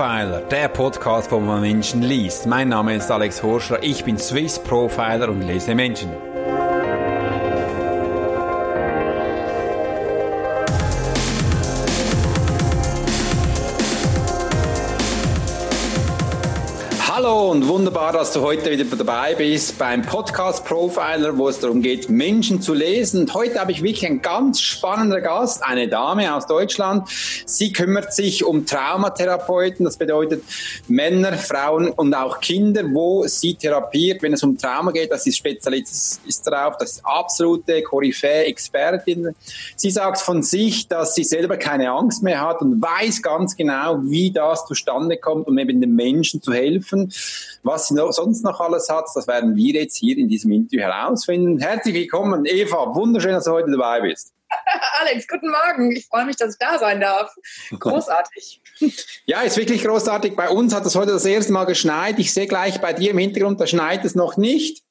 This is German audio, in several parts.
Profiler, der Podcast, wo man Menschen liest. Mein Name ist Alex Horscher, ich bin Swiss Profiler und lese Menschen. Hallo und wunderbar, dass du heute wieder dabei bist beim Podcast Profiler, wo es darum geht, Menschen zu lesen. Und heute habe ich wirklich einen ganz spannenden Gast, eine Dame aus Deutschland. Sie kümmert sich um Traumatherapeuten, das bedeutet Männer, Frauen und auch Kinder, wo sie therapiert, wenn es um Trauma geht. Das ist Spezialist ist darauf, das ist absolute Koryphäe, Expertin. Sie sagt von sich, dass sie selber keine Angst mehr hat und weiß ganz genau, wie das zustande kommt, um eben den Menschen zu helfen. Was sie noch, sonst noch alles hat, das werden wir jetzt hier in diesem Interview herausfinden. Herzlich willkommen, Eva. Wunderschön, dass du heute dabei bist. Alex, guten Morgen. Ich freue mich, dass ich da sein darf. Großartig. Ja, ist wirklich großartig. Bei uns hat es heute das erste Mal geschneit. Ich sehe gleich bei dir im Hintergrund, da schneit es noch nicht.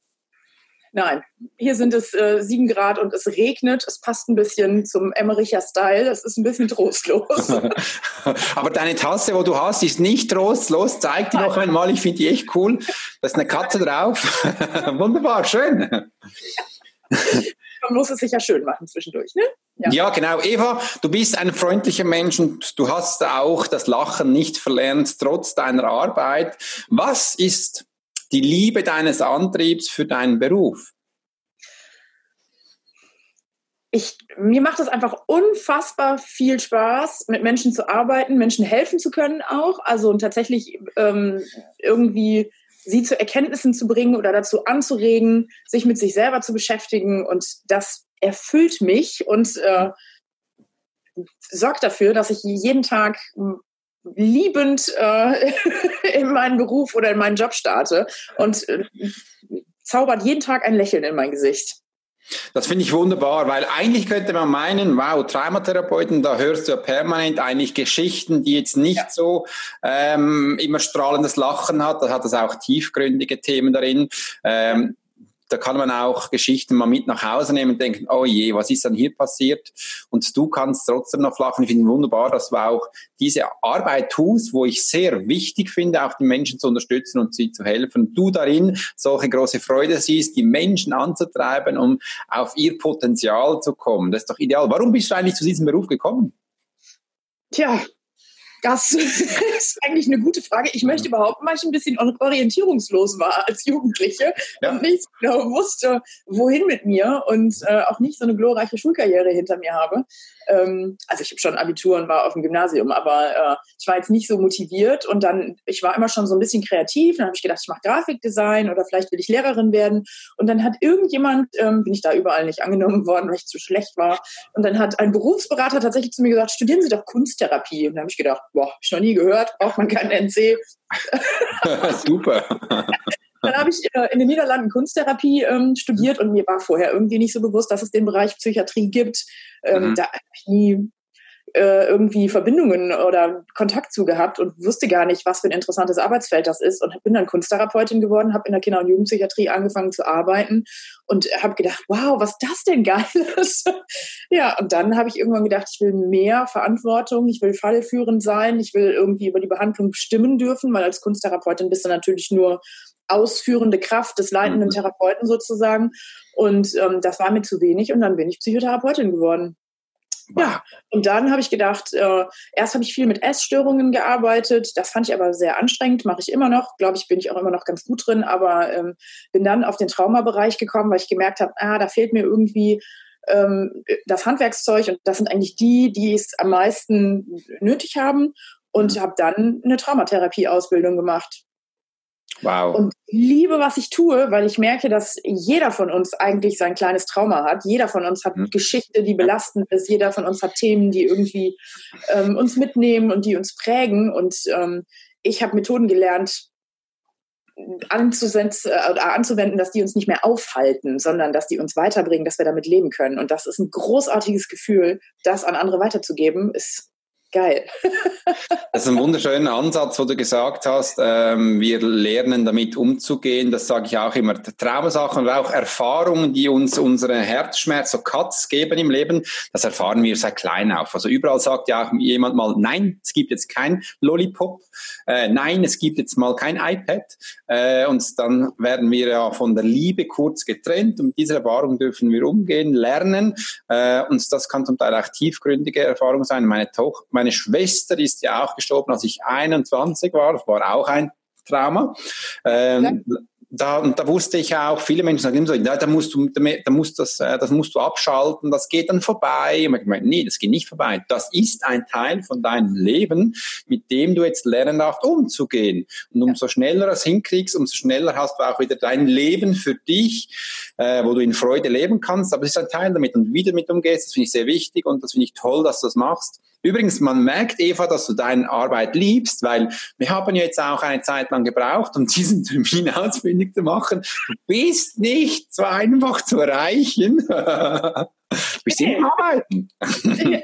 Nein, hier sind es äh, sieben Grad und es regnet. Es passt ein bisschen zum Emmericher Style. Das ist ein bisschen trostlos. Aber deine Tasse, wo du hast, ist nicht trostlos. Zeig die noch einmal. Ich finde die echt cool. Da ist eine Katze drauf. Wunderbar, schön. Man muss es sich ja schön machen zwischendurch, ne? Ja. ja. genau. Eva, du bist ein freundlicher Mensch und du hast auch das Lachen nicht verlernt, trotz deiner Arbeit. Was ist die Liebe deines Antriebs für deinen Beruf? Ich, mir macht es einfach unfassbar viel Spaß, mit Menschen zu arbeiten, Menschen helfen zu können auch. Also und tatsächlich ähm, irgendwie sie zu Erkenntnissen zu bringen oder dazu anzuregen, sich mit sich selber zu beschäftigen. Und das erfüllt mich und äh, sorgt dafür, dass ich jeden Tag liebend äh, in meinen Beruf oder in meinen Job starte und äh, zaubert jeden Tag ein Lächeln in mein Gesicht. Das finde ich wunderbar, weil eigentlich könnte man meinen, wow, Traumatherapeuten, da hörst du ja permanent eigentlich Geschichten, die jetzt nicht ja. so ähm, immer strahlendes Lachen hat, da hat es auch tiefgründige Themen darin. Ähm, da kann man auch Geschichten mal mit nach Hause nehmen und denken, oh je, was ist dann hier passiert? Und du kannst trotzdem noch lachen. Ich finde wunderbar, dass du auch diese Arbeit tust, wo ich sehr wichtig finde, auch die Menschen zu unterstützen und sie zu helfen. Du darin solche große Freude siehst, die Menschen anzutreiben, um auf ihr Potenzial zu kommen. Das ist doch ideal. Warum bist du eigentlich zu diesem Beruf gekommen? Tja, das ist eigentlich eine gute Frage. Ich möchte behaupten, weil ich ein bisschen orientierungslos war als Jugendliche ja. und nicht genau wusste, wohin mit mir und äh, auch nicht so eine glorreiche Schulkarriere hinter mir habe. Ähm, also ich habe schon Abitur und war auf dem Gymnasium, aber äh, ich war jetzt nicht so motiviert und dann, ich war immer schon so ein bisschen kreativ. Dann habe ich gedacht, ich mache Grafikdesign oder vielleicht will ich Lehrerin werden. Und dann hat irgendjemand, ähm, bin ich da überall nicht angenommen worden, weil ich zu schlecht war. Und dann hat ein Berufsberater tatsächlich zu mir gesagt, studieren Sie doch Kunsttherapie. Und dann habe ich gedacht, boah, habe ich noch nie gehört, braucht man keinen NC. Super. Dann habe ich äh, in den Niederlanden Kunsttherapie ähm, studiert und mir war vorher irgendwie nicht so bewusst, dass es den Bereich Psychiatrie gibt. Ähm, mhm. Da habe ich nie äh, irgendwie Verbindungen oder Kontakt zu gehabt und wusste gar nicht, was für ein interessantes Arbeitsfeld das ist und bin dann Kunsttherapeutin geworden, habe in der Kinder- und Jugendpsychiatrie angefangen zu arbeiten und habe gedacht, wow, was das denn geil ist. ja, und dann habe ich irgendwann gedacht, ich will mehr Verantwortung, ich will fallführend sein, ich will irgendwie über die Behandlung bestimmen dürfen, weil als Kunsttherapeutin bist du natürlich nur ausführende Kraft des leitenden mhm. Therapeuten sozusagen. Und ähm, das war mir zu wenig und dann bin ich Psychotherapeutin geworden. Ja, und dann habe ich gedacht, äh, erst habe ich viel mit Essstörungen gearbeitet, das fand ich aber sehr anstrengend, mache ich immer noch, glaube ich, bin ich auch immer noch ganz gut drin, aber ähm, bin dann auf den Traumabereich gekommen, weil ich gemerkt habe, ah, da fehlt mir irgendwie ähm, das Handwerkszeug. Und das sind eigentlich die, die es am meisten nötig haben. Und mhm. habe dann eine Traumatherapie-Ausbildung gemacht. Wow. Und liebe, was ich tue, weil ich merke, dass jeder von uns eigentlich sein kleines Trauma hat. Jeder von uns hat mhm. Geschichte, die belastend ist. Jeder von uns hat Themen, die irgendwie ähm, uns mitnehmen und die uns prägen. Und ähm, ich habe Methoden gelernt, anzusetzen, äh, anzuwenden, dass die uns nicht mehr aufhalten, sondern dass die uns weiterbringen, dass wir damit leben können. Und das ist ein großartiges Gefühl, das an andere weiterzugeben, ist geil. das ist ein wunderschöner Ansatz, wo du gesagt hast, ähm, wir lernen damit umzugehen. Das sage ich auch immer. Traumasachen und auch Erfahrungen, die uns unsere Herzschmerz, so Cuts geben im Leben, das erfahren wir seit klein auf. Also überall sagt ja auch jemand mal, nein, es gibt jetzt kein Lollipop, äh, nein, es gibt jetzt mal kein iPad. Äh, und dann werden wir ja von der Liebe kurz getrennt und mit dieser Erfahrung dürfen wir umgehen, lernen. Äh, und das kann zum Teil auch tiefgründige Erfahrung sein. Meine Tochter, meine Schwester ist ja auch gestorben, als ich 21 war. Das war auch ein Trauma. Ähm, ja da, da wusste ich auch, viele Menschen sagen immer so, ja, da musst du, da musst das, äh, das musst du abschalten, das geht dann vorbei. Und ich meine, nee, das geht nicht vorbei. Das ist ein Teil von deinem Leben, mit dem du jetzt lernen darfst, umzugehen. Und umso schneller du es hinkriegst, umso schneller hast du auch wieder dein Leben für dich, äh, wo du in Freude leben kannst. Aber es ist ein Teil damit und wie du damit umgehst, das finde ich sehr wichtig und das finde ich toll, dass du das machst. Übrigens, man merkt, Eva, dass du deine Arbeit liebst, weil wir haben jetzt auch eine Zeit lang gebraucht, um diesen Termin ausfindig zu machen. Du bist nicht so einfach zu erreichen. du bist im Arbeiten. ja.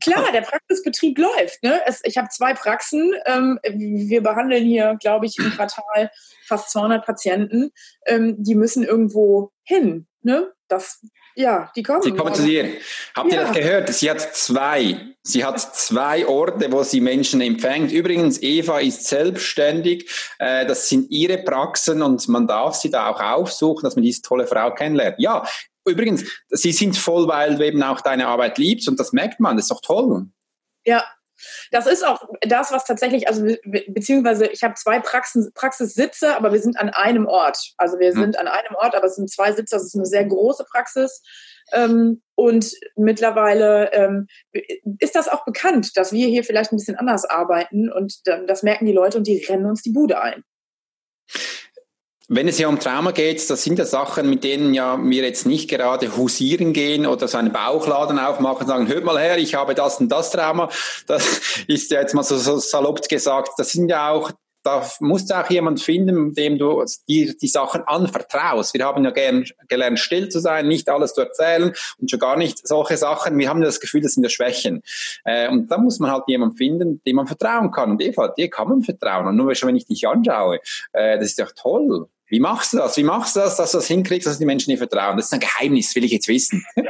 Klar, der Praxisbetrieb läuft. Ne? Es, ich habe zwei Praxen. Ähm, wir behandeln hier, glaube ich, im Quartal fast 200 Patienten. Ähm, die müssen irgendwo hin. Ne? Das ja, die kommen. Sie kommen zu dir. Habt ja. ihr das gehört? Sie hat zwei. Sie hat zwei Orte, wo sie Menschen empfängt. Übrigens, Eva ist selbstständig. Äh, das sind ihre Praxen und man darf sie da auch aufsuchen, dass man diese tolle Frau kennenlernt. Ja, übrigens, sie sind voll, weil du eben auch deine Arbeit liebst und das merkt man. Das ist doch toll. Ja, das ist auch das, was tatsächlich, also beziehungsweise ich habe zwei Praxen, Praxissitze, aber wir sind an einem Ort. Also wir mhm. sind an einem Ort, aber es sind zwei Sitze, das ist eine sehr große Praxis. Ähm, und mittlerweile ähm, ist das auch bekannt, dass wir hier vielleicht ein bisschen anders arbeiten und das merken die Leute und die rennen uns die Bude ein. Wenn es ja um Trauma geht, das sind ja Sachen, mit denen ja wir jetzt nicht gerade husieren gehen oder so einen Bauchladen aufmachen und sagen, hört mal her, ich habe das und das Trauma. Das ist ja jetzt mal so, so salopp gesagt. Das sind ja auch da musst du auch jemand finden, dem du dir die Sachen anvertraust. Wir haben ja gern gelernt, still zu sein, nicht alles zu erzählen und schon gar nicht solche Sachen. Wir haben das Gefühl, das sind ja Schwächen. Äh, und da muss man halt jemanden finden, dem man vertrauen kann. Und Eva, dir kann man vertrauen. Und nur schon, wenn ich dich anschaue, äh, das ist ja toll. Wie machst du das? Wie machst du das, dass du das hinkriegst, dass die Menschen dir vertrauen? Das ist ein Geheimnis, will ich jetzt wissen.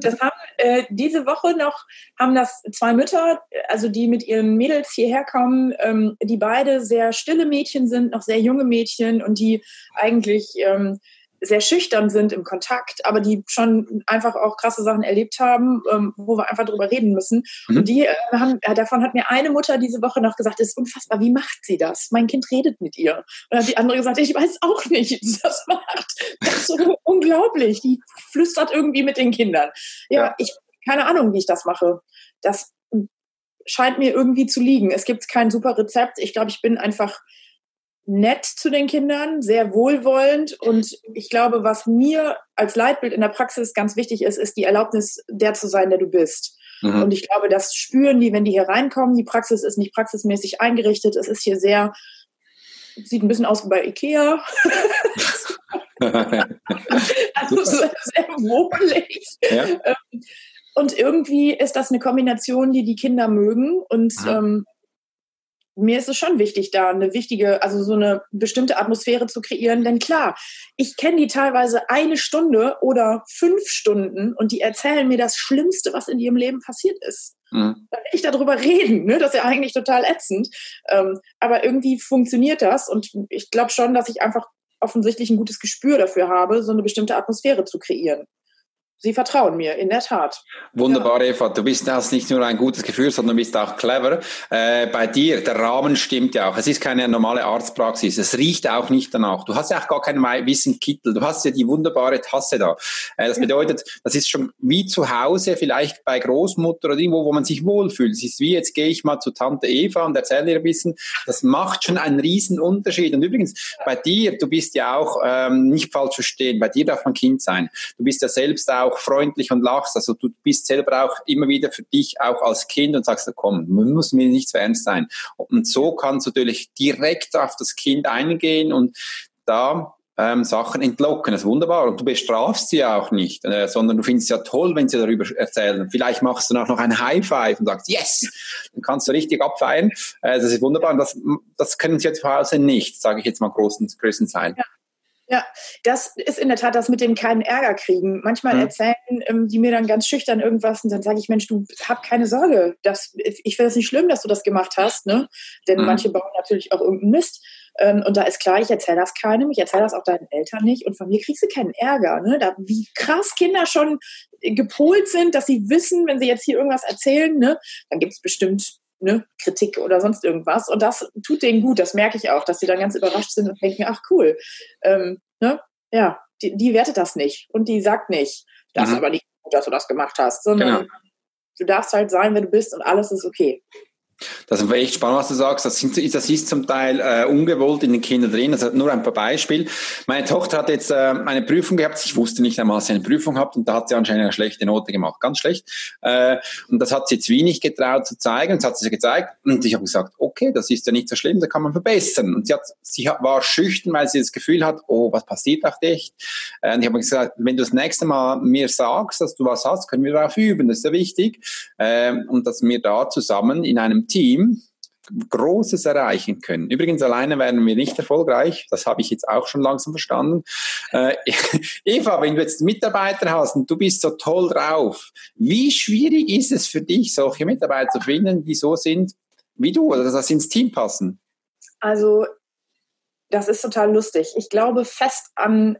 Das haben äh, diese Woche noch haben das zwei Mütter, also die mit ihren Mädels hierher kommen, ähm, die beide sehr stille Mädchen sind, noch sehr junge Mädchen und die eigentlich ähm, sehr schüchtern sind im Kontakt, aber die schon einfach auch krasse Sachen erlebt haben, ähm, wo wir einfach drüber reden müssen. Mhm. Und die äh, haben, äh, davon hat mir eine Mutter diese Woche noch gesagt, es ist unfassbar, wie macht sie das? Mein Kind redet mit ihr. Und dann hat die andere gesagt, ich weiß auch nicht, wie sie das macht. Das ist so unglaublich. Die flüstert irgendwie mit den Kindern. Ja, ja, ich, keine Ahnung, wie ich das mache. Das scheint mir irgendwie zu liegen. Es gibt kein super Rezept. Ich glaube, ich bin einfach nett zu den Kindern, sehr wohlwollend. Und ich glaube, was mir als Leitbild in der Praxis ganz wichtig ist, ist die Erlaubnis, der zu sein, der du bist. Mhm. Und ich glaube, das spüren die, wenn die hier reinkommen. Die Praxis ist nicht praxismäßig eingerichtet. Es ist hier sehr, sieht ein bisschen aus wie bei Ikea. also sehr, sehr wohlig. Ja. Ähm, und irgendwie ist das eine Kombination, die die Kinder mögen. Und ähm, mir ist es schon wichtig, da eine wichtige, also so eine bestimmte Atmosphäre zu kreieren. Denn klar, ich kenne die teilweise eine Stunde oder fünf Stunden und die erzählen mir das Schlimmste, was in ihrem Leben passiert ist. Mhm. Dann will ich darüber reden, ne? Das ist ja eigentlich total ätzend. Ähm, aber irgendwie funktioniert das und ich glaube schon, dass ich einfach offensichtlich ein gutes Gespür dafür habe, so eine bestimmte Atmosphäre zu kreieren. Sie vertrauen mir, in der Tat. Wunderbar, ja. Eva. Du bist das nicht nur ein gutes Gefühl, sondern bist auch clever. Äh, bei dir, der Rahmen stimmt ja auch. Es ist keine normale Arztpraxis. Es riecht auch nicht danach. Du hast ja auch gar keinen weißen Kittel. Du hast ja die wunderbare Tasse da. Äh, das bedeutet, das ist schon wie zu Hause, vielleicht bei Großmutter oder irgendwo, wo man sich wohlfühlt. Es ist wie, jetzt gehe ich mal zu Tante Eva und erzähle ihr ein bisschen. Das macht schon einen riesen Unterschied. Und übrigens, bei dir, du bist ja auch, ähm, nicht falsch verstehen, bei dir darf man Kind sein. Du bist ja selbst auch auch freundlich und lachst. Also du bist selber auch immer wieder für dich auch als Kind und sagst, komm, muss mir nicht zu ernst sein. Und so kannst du natürlich direkt auf das Kind eingehen und da ähm, Sachen entlocken. Das ist wunderbar. Und du bestrafst sie auch nicht, äh, sondern du findest es ja toll, wenn sie darüber erzählen. Vielleicht machst du noch ein High Five und sagst, yes! Dann kannst du richtig abfeiern. Äh, das ist wunderbar. Und das, das können sie jetzt zu Hause nicht, sage ich jetzt mal großen, größten sein. Ja. Ja, das ist in der Tat das mit dem keinen Ärger kriegen. Manchmal mhm. erzählen ähm, die mir dann ganz schüchtern irgendwas und dann sage ich, Mensch, du hab keine Sorge. Das, ich finde es nicht schlimm, dass du das gemacht hast, ne? Denn mhm. manche bauen natürlich auch irgendeinen Mist. Ähm, und da ist klar, ich erzähle das keinem, ich erzähle das auch deinen Eltern nicht und von mir kriegst du keinen Ärger. Ne? Da, wie krass Kinder schon gepolt sind, dass sie wissen, wenn sie jetzt hier irgendwas erzählen, ne, dann gibt es bestimmt ne, Kritik oder sonst irgendwas. Und das tut denen gut, das merke ich auch, dass sie dann ganz überrascht sind und denken, ach cool, ähm, ne, ja, die, die wertet das nicht und die sagt nicht, das mhm. ist aber nicht gut, dass du das gemacht hast, sondern genau. du darfst halt sein, wer du bist und alles ist okay. Das ist echt spannend, was du sagst. Das, sind, das ist zum Teil äh, ungewollt in den Kindern drin. Also nur ein paar Beispiele. Meine Tochter hat jetzt äh, eine Prüfung gehabt. Ich wusste nicht einmal, dass sie eine Prüfung hat und da hat sie anscheinend eine schlechte Note gemacht. Ganz schlecht. Äh, und das hat sie jetzt wenig getraut zu zeigen. Das hat sie gezeigt. Und ich habe gesagt, okay, das ist ja nicht so schlimm, da kann man verbessern. Und sie, hat, sie war schüchtern, weil sie das Gefühl hat, oh, was passiert auf dich? Äh, und ich habe gesagt, wenn du das nächste Mal mir sagst, dass du was hast, können wir darauf üben. Das ist ja wichtig. Äh, und dass wir da zusammen in einem Team Großes erreichen können. Übrigens, alleine werden wir nicht erfolgreich. Das habe ich jetzt auch schon langsam verstanden. Äh, Eva, wenn du jetzt Mitarbeiter hast und du bist so toll drauf, wie schwierig ist es für dich, solche Mitarbeiter zu finden, die so sind wie du oder dass sie ins Team passen? Also, das ist total lustig. Ich glaube fest an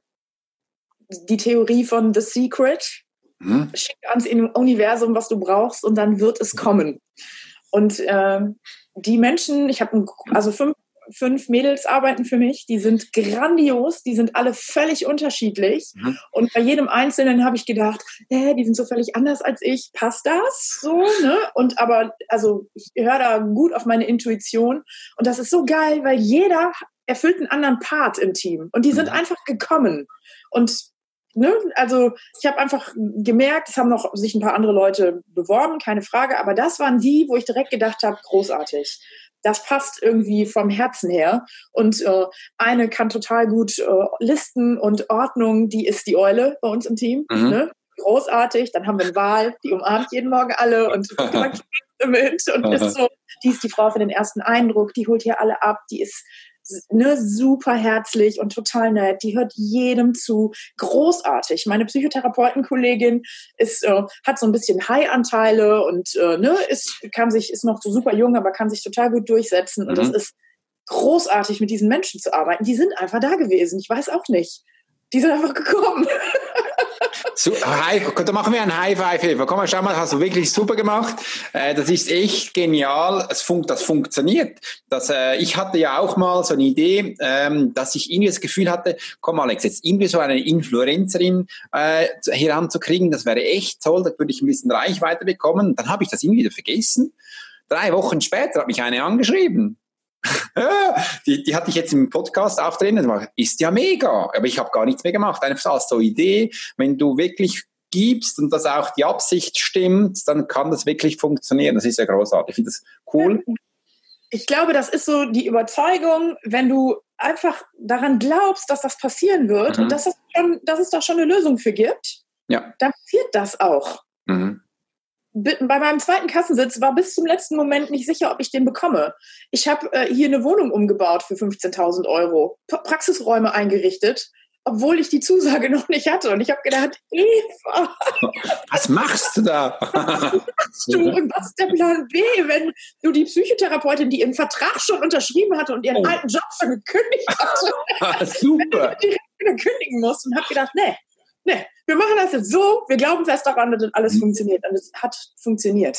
die Theorie von The Secret. Hm? Schick ans Universum, was du brauchst, und dann wird es kommen. Und äh, die Menschen, ich habe also fünf, fünf Mädels arbeiten für mich, die sind grandios, die sind alle völlig unterschiedlich. Mhm. Und bei jedem Einzelnen habe ich gedacht, äh, die sind so völlig anders als ich, passt das so? Ne? Und aber, also ich höre da gut auf meine Intuition. Und das ist so geil, weil jeder erfüllt einen anderen Part im Team. Und die sind mhm. einfach gekommen. Und ne, also ich habe einfach gemerkt, es haben noch sich ein paar andere Leute beworben, keine Frage, aber das waren die, wo ich direkt gedacht habe, großartig. Das passt irgendwie vom Herzen her. Und äh, eine kann total gut äh, Listen und Ordnung, die ist die Eule bei uns im Team. Mhm. Ne? Großartig. Dann haben wir eine Wahl, die umarmt jeden Morgen alle und mit und ist so, die ist die Frau für den ersten Eindruck, die holt hier alle ab, die ist ne, super herzlich und total nett. Die hört jedem zu. Großartig. Meine Psychotherapeutenkollegin ist, äh, hat so ein bisschen High-Anteile und äh, ne, ist, kann sich, ist noch so super jung, aber kann sich total gut durchsetzen. Und mhm. das ist großartig, mit diesen Menschen zu arbeiten. Die sind einfach da gewesen. Ich weiß auch nicht. Die sind einfach gekommen. So, hi, da machen wir ein High Five, Hilfe. Komm mal, schau mal, hast du wirklich super gemacht. Äh, das ist echt genial. Es fun das funktioniert. Das, äh, ich hatte ja auch mal so eine Idee, ähm, dass ich irgendwie das Gefühl hatte, komm Alex, jetzt irgendwie so eine Influencerin äh, heranzukriegen, das wäre echt toll, da würde ich ein bisschen Reichweite bekommen. Dann habe ich das irgendwie wieder vergessen. Drei Wochen später hat mich eine angeschrieben die, die hatte ich jetzt im Podcast auch drin. Ist ja mega, aber ich habe gar nichts mehr gemacht. Einfach als so Idee, wenn du wirklich gibst und dass auch die Absicht stimmt, dann kann das wirklich funktionieren. Das ist ja großartig. Ich finde das cool. Ich glaube, das ist so die Überzeugung, wenn du einfach daran glaubst, dass das passieren wird mhm. und dass es, schon, dass es da schon eine Lösung für gibt, ja. dann passiert das auch. Mhm bei meinem zweiten Kassensitz war bis zum letzten Moment nicht sicher, ob ich den bekomme. Ich habe äh, hier eine Wohnung umgebaut für 15.000 Euro, Praxisräume eingerichtet, obwohl ich die Zusage noch nicht hatte. Und ich habe gedacht, Eva, was machst du da? was machst du? Und was ist der Plan B, wenn du die Psychotherapeutin, die ihren Vertrag schon unterschrieben hatte und ihren oh. alten Job schon gekündigt hatte, super, direkt wieder kündigen musst und habe gedacht, nee, nee, wir machen das jetzt so, wir glauben fest daran, dass alles mhm. funktioniert. Und es hat funktioniert.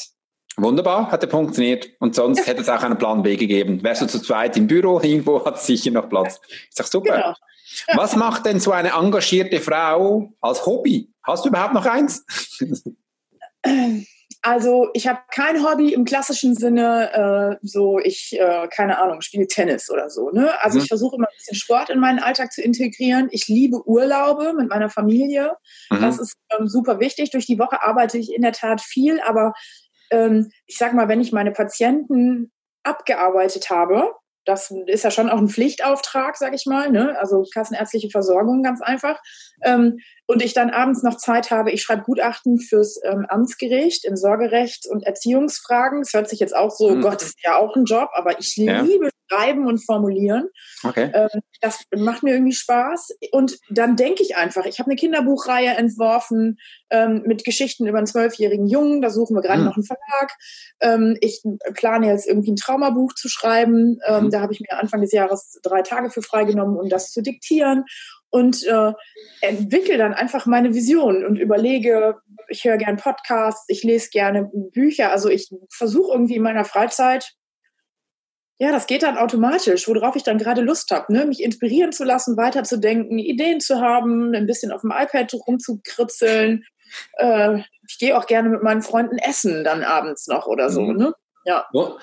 Wunderbar, hat er funktioniert. Und sonst ja. hätte es auch einen Plan B gegeben. Wärst du zu zweit im Büro, irgendwo hat es sicher noch Platz. Ich sag super. Genau. Ja. Was macht denn so eine engagierte Frau als Hobby? Hast du überhaupt noch eins? Also ich habe kein Hobby im klassischen Sinne, äh, so ich, äh, keine Ahnung, spiele Tennis oder so. Ne? Also mhm. ich versuche immer ein bisschen Sport in meinen Alltag zu integrieren. Ich liebe Urlaube mit meiner Familie. Mhm. Das ist ähm, super wichtig. Durch die Woche arbeite ich in der Tat viel, aber ähm, ich sag mal, wenn ich meine Patienten abgearbeitet habe, das ist ja schon auch ein Pflichtauftrag, sag ich mal, ne? also kassenärztliche Versorgung ganz einfach. Ähm, und ich dann abends noch Zeit habe, ich schreibe Gutachten fürs ähm, Amtsgericht in Sorgerecht und Erziehungsfragen. Das hört sich jetzt auch so, mhm. Gott, ist ja auch ein Job, aber ich ja. liebe Schreiben und Formulieren. Okay. Ähm, das macht mir irgendwie Spaß. Und dann denke ich einfach, ich habe eine Kinderbuchreihe entworfen ähm, mit Geschichten über einen zwölfjährigen Jungen. Da suchen wir gerade mhm. noch einen Verlag. Ähm, ich plane jetzt irgendwie ein Traumabuch zu schreiben. Ähm, mhm. Da habe ich mir Anfang des Jahres drei Tage für freigenommen, um das zu diktieren und äh, entwickle dann einfach meine Vision und überlege, ich höre gern Podcasts, ich lese gerne Bücher, also ich versuche irgendwie in meiner Freizeit, ja, das geht dann automatisch, worauf ich dann gerade Lust habe, ne? mich inspirieren zu lassen, weiterzudenken, Ideen zu haben, ein bisschen auf dem iPad rumzukritzeln. Äh, ich gehe auch gerne mit meinen Freunden essen dann abends noch oder so. Mhm. Ne? Ja. Oh,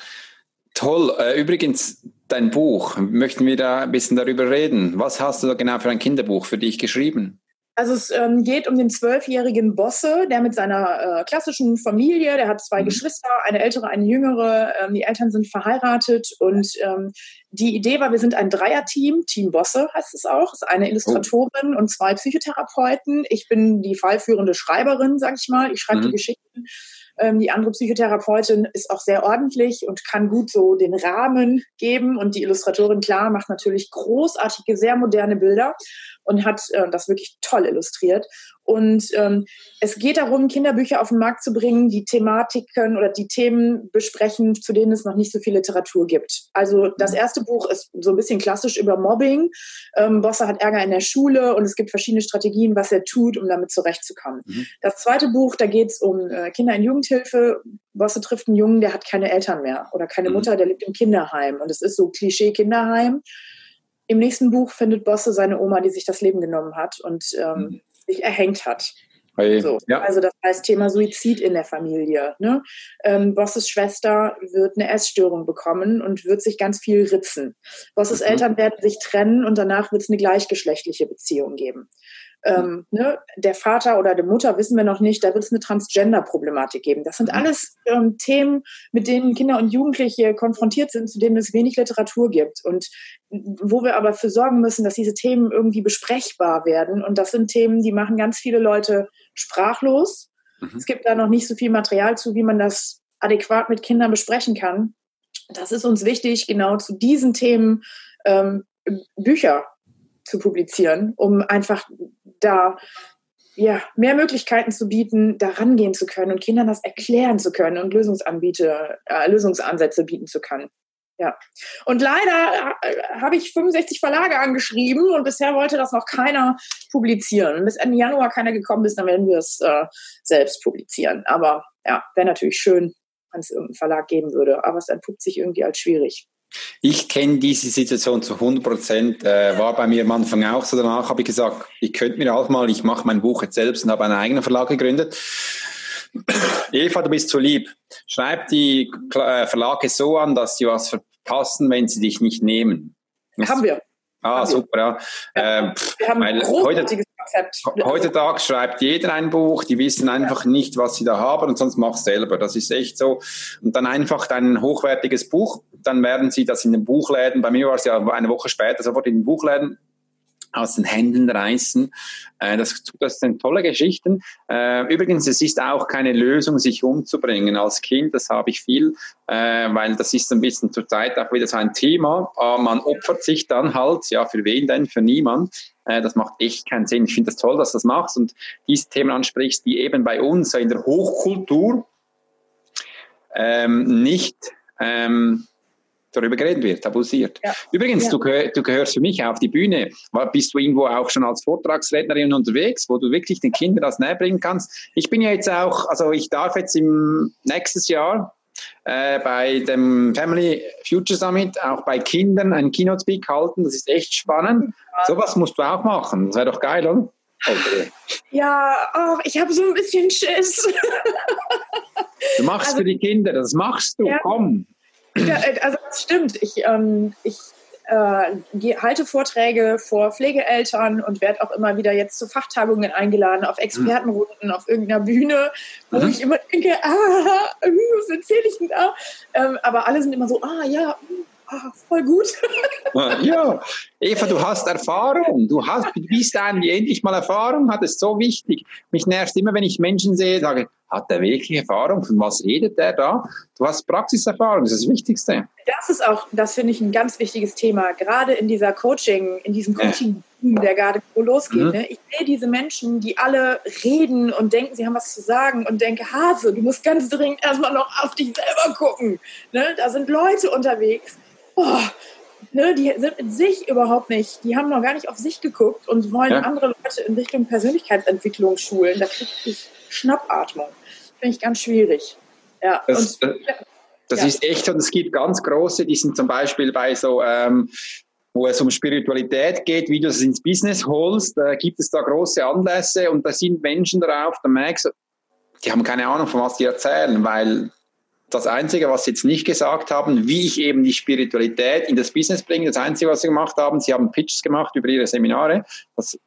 toll. Äh, übrigens, dein Buch, möchten wir da ein bisschen darüber reden. Was hast du da genau für ein Kinderbuch für dich geschrieben? Also es ähm, geht um den zwölfjährigen Bosse, der mit seiner äh, klassischen Familie, der hat zwei mhm. Geschwister, eine ältere, eine jüngere. Ähm, die Eltern sind verheiratet und ähm, die Idee war, wir sind ein Dreierteam, Team Bosse heißt es auch. Es ist eine Illustratorin oh. und zwei Psychotherapeuten. Ich bin die fallführende Schreiberin, sag ich mal. Ich schreibe mhm. die Geschichten die andere Psychotherapeutin ist auch sehr ordentlich und kann gut so den Rahmen geben. Und die Illustratorin, klar, macht natürlich großartige, sehr moderne Bilder und hat äh, das wirklich toll illustriert. Und ähm, es geht darum, Kinderbücher auf den Markt zu bringen, die Thematiken oder die Themen besprechen, zu denen es noch nicht so viel Literatur gibt. Also das erste Buch ist so ein bisschen klassisch über Mobbing. Ähm, Bosse hat Ärger in der Schule und es gibt verschiedene Strategien, was er tut, um damit zurechtzukommen. Mhm. Das zweite Buch, da geht es um äh, Kinder in Jugendhilfe. Bosse trifft einen Jungen, der hat keine Eltern mehr oder keine mhm. Mutter, der lebt im Kinderheim. Und es ist so Klischee Kinderheim. Im nächsten Buch findet Bosse seine Oma, die sich das Leben genommen hat und ähm, mhm. sich erhängt hat. Hey, so. ja. Also das heißt Thema Suizid in der Familie. Ne? Ähm, Bosses Schwester wird eine Essstörung bekommen und wird sich ganz viel ritzen. Bosses mhm. Eltern werden sich trennen und danach wird es eine gleichgeschlechtliche Beziehung geben ähm, ne, der Vater oder der Mutter wissen wir noch nicht, da wird es eine Transgender-Problematik geben. Das sind mhm. alles ähm, Themen, mit denen Kinder und Jugendliche konfrontiert sind, zu denen es wenig Literatur gibt und wo wir aber für sorgen müssen, dass diese Themen irgendwie besprechbar werden. Und das sind Themen, die machen ganz viele Leute sprachlos. Mhm. Es gibt da noch nicht so viel Material zu, wie man das adäquat mit Kindern besprechen kann. Das ist uns wichtig, genau zu diesen Themen ähm, Bücher zu publizieren, um einfach da ja, mehr Möglichkeiten zu bieten, da rangehen zu können und Kindern das erklären zu können und Lösungsanbiete, äh, Lösungsansätze bieten zu können. Ja. Und leider äh, habe ich 65 Verlage angeschrieben und bisher wollte das noch keiner publizieren. Bis Ende Januar keiner gekommen ist, dann werden wir es äh, selbst publizieren. Aber ja, wäre natürlich schön, wenn es irgendeinen Verlag geben würde. Aber es entpuppt sich irgendwie als schwierig. Ich kenne diese Situation zu 100 Prozent. Äh, war bei mir am Anfang auch so. Danach habe ich gesagt, ich könnte mir auch mal, ich mache mein Buch jetzt selbst und habe einen eigenen Verlag gegründet. Eva, du bist zu lieb. Schreib die äh, Verlage so an, dass sie was verpassen, wenn sie dich nicht nehmen. Haben wir. Ah, super, ja. ja. Ähm, wir haben ein großartiges Konzept. Heutzutage schreibt jeder ein Buch, die wissen einfach nicht, was sie da haben und sonst mach selber. Das ist echt so. Und dann einfach ein hochwertiges Buch, dann werden sie das in den Buchläden, bei mir war es ja eine Woche später, sofort in den Buchläden aus den Händen reißen. Äh, das, das sind tolle Geschichten. Äh, übrigens, es ist auch keine Lösung, sich umzubringen als Kind. Das habe ich viel, äh, weil das ist ein bisschen zur Zeit auch wieder so ein Thema. Man opfert sich dann halt, ja, für wen denn? Für niemand. Das macht echt keinen Sinn. Ich finde das toll, dass du das machst und diese Themen ansprichst, die eben bei uns in der Hochkultur ähm, nicht ähm, darüber geredet wird, tabuisiert. Ja. Übrigens, ja. Du, du, gehörst für mich auf die Bühne. Bist du irgendwo auch schon als Vortragsrednerin unterwegs, wo du wirklich den Kindern das näher bringen kannst? Ich bin ja jetzt auch, also ich darf jetzt im nächstes Jahr äh, bei dem Family Future Summit auch bei Kindern einen Keynote Speak halten. Das ist echt spannend. Sowas musst du auch machen. Das wäre doch geil, oder? Okay. Ja, oh, ich habe so ein bisschen Schiss. du machst also, für die Kinder, das machst du, ja. komm. Ja, äh, also das stimmt. Ich, ähm, ich äh, halte Vorträge vor Pflegeeltern und werde auch immer wieder jetzt zu Fachtagungen eingeladen, auf Expertenrunden, auf irgendeiner Bühne, wo mhm. ich immer denke, ah, was erzähle ich denn da? Ähm, aber alle sind immer so, ah ja, oh, voll gut. ja, Eva, du hast Erfahrung. Du, hast, du bist ein, die endlich mal Erfahrung hat, ist so wichtig. Mich nervt immer, wenn ich Menschen sehe, sage, hat der wirklich Erfahrung? Von was redet der da? Du hast Praxiserfahrung, das ist das Wichtigste. Das ist auch, das finde ich ein ganz wichtiges Thema, gerade in dieser Coaching, in diesem Coaching, der gerade losgeht. Mhm. Ne? Ich sehe diese Menschen, die alle reden und denken, sie haben was zu sagen und denke, Hase, du musst ganz dringend erstmal noch auf dich selber gucken. Ne? Da sind Leute unterwegs. Oh, ne, die sind mit sich überhaupt nicht, die haben noch gar nicht auf sich geguckt und wollen ja. andere Leute in Richtung Persönlichkeitsentwicklung schulen. Da kriege ich Schnappatmung. Finde ich ganz schwierig. Ja, das, und, äh, das ja. ist echt und es gibt ganz große, die sind zum Beispiel bei so, ähm, wo es um Spiritualität geht, wie du es ins Business holst, da gibt es da große Anlässe und da sind Menschen drauf, da merkst du, die haben keine Ahnung, von was die erzählen, weil das Einzige, was sie jetzt nicht gesagt haben, wie ich eben die Spiritualität in das Business bringe, das Einzige, was sie gemacht haben, sie haben Pitches gemacht über ihre Seminare. Das,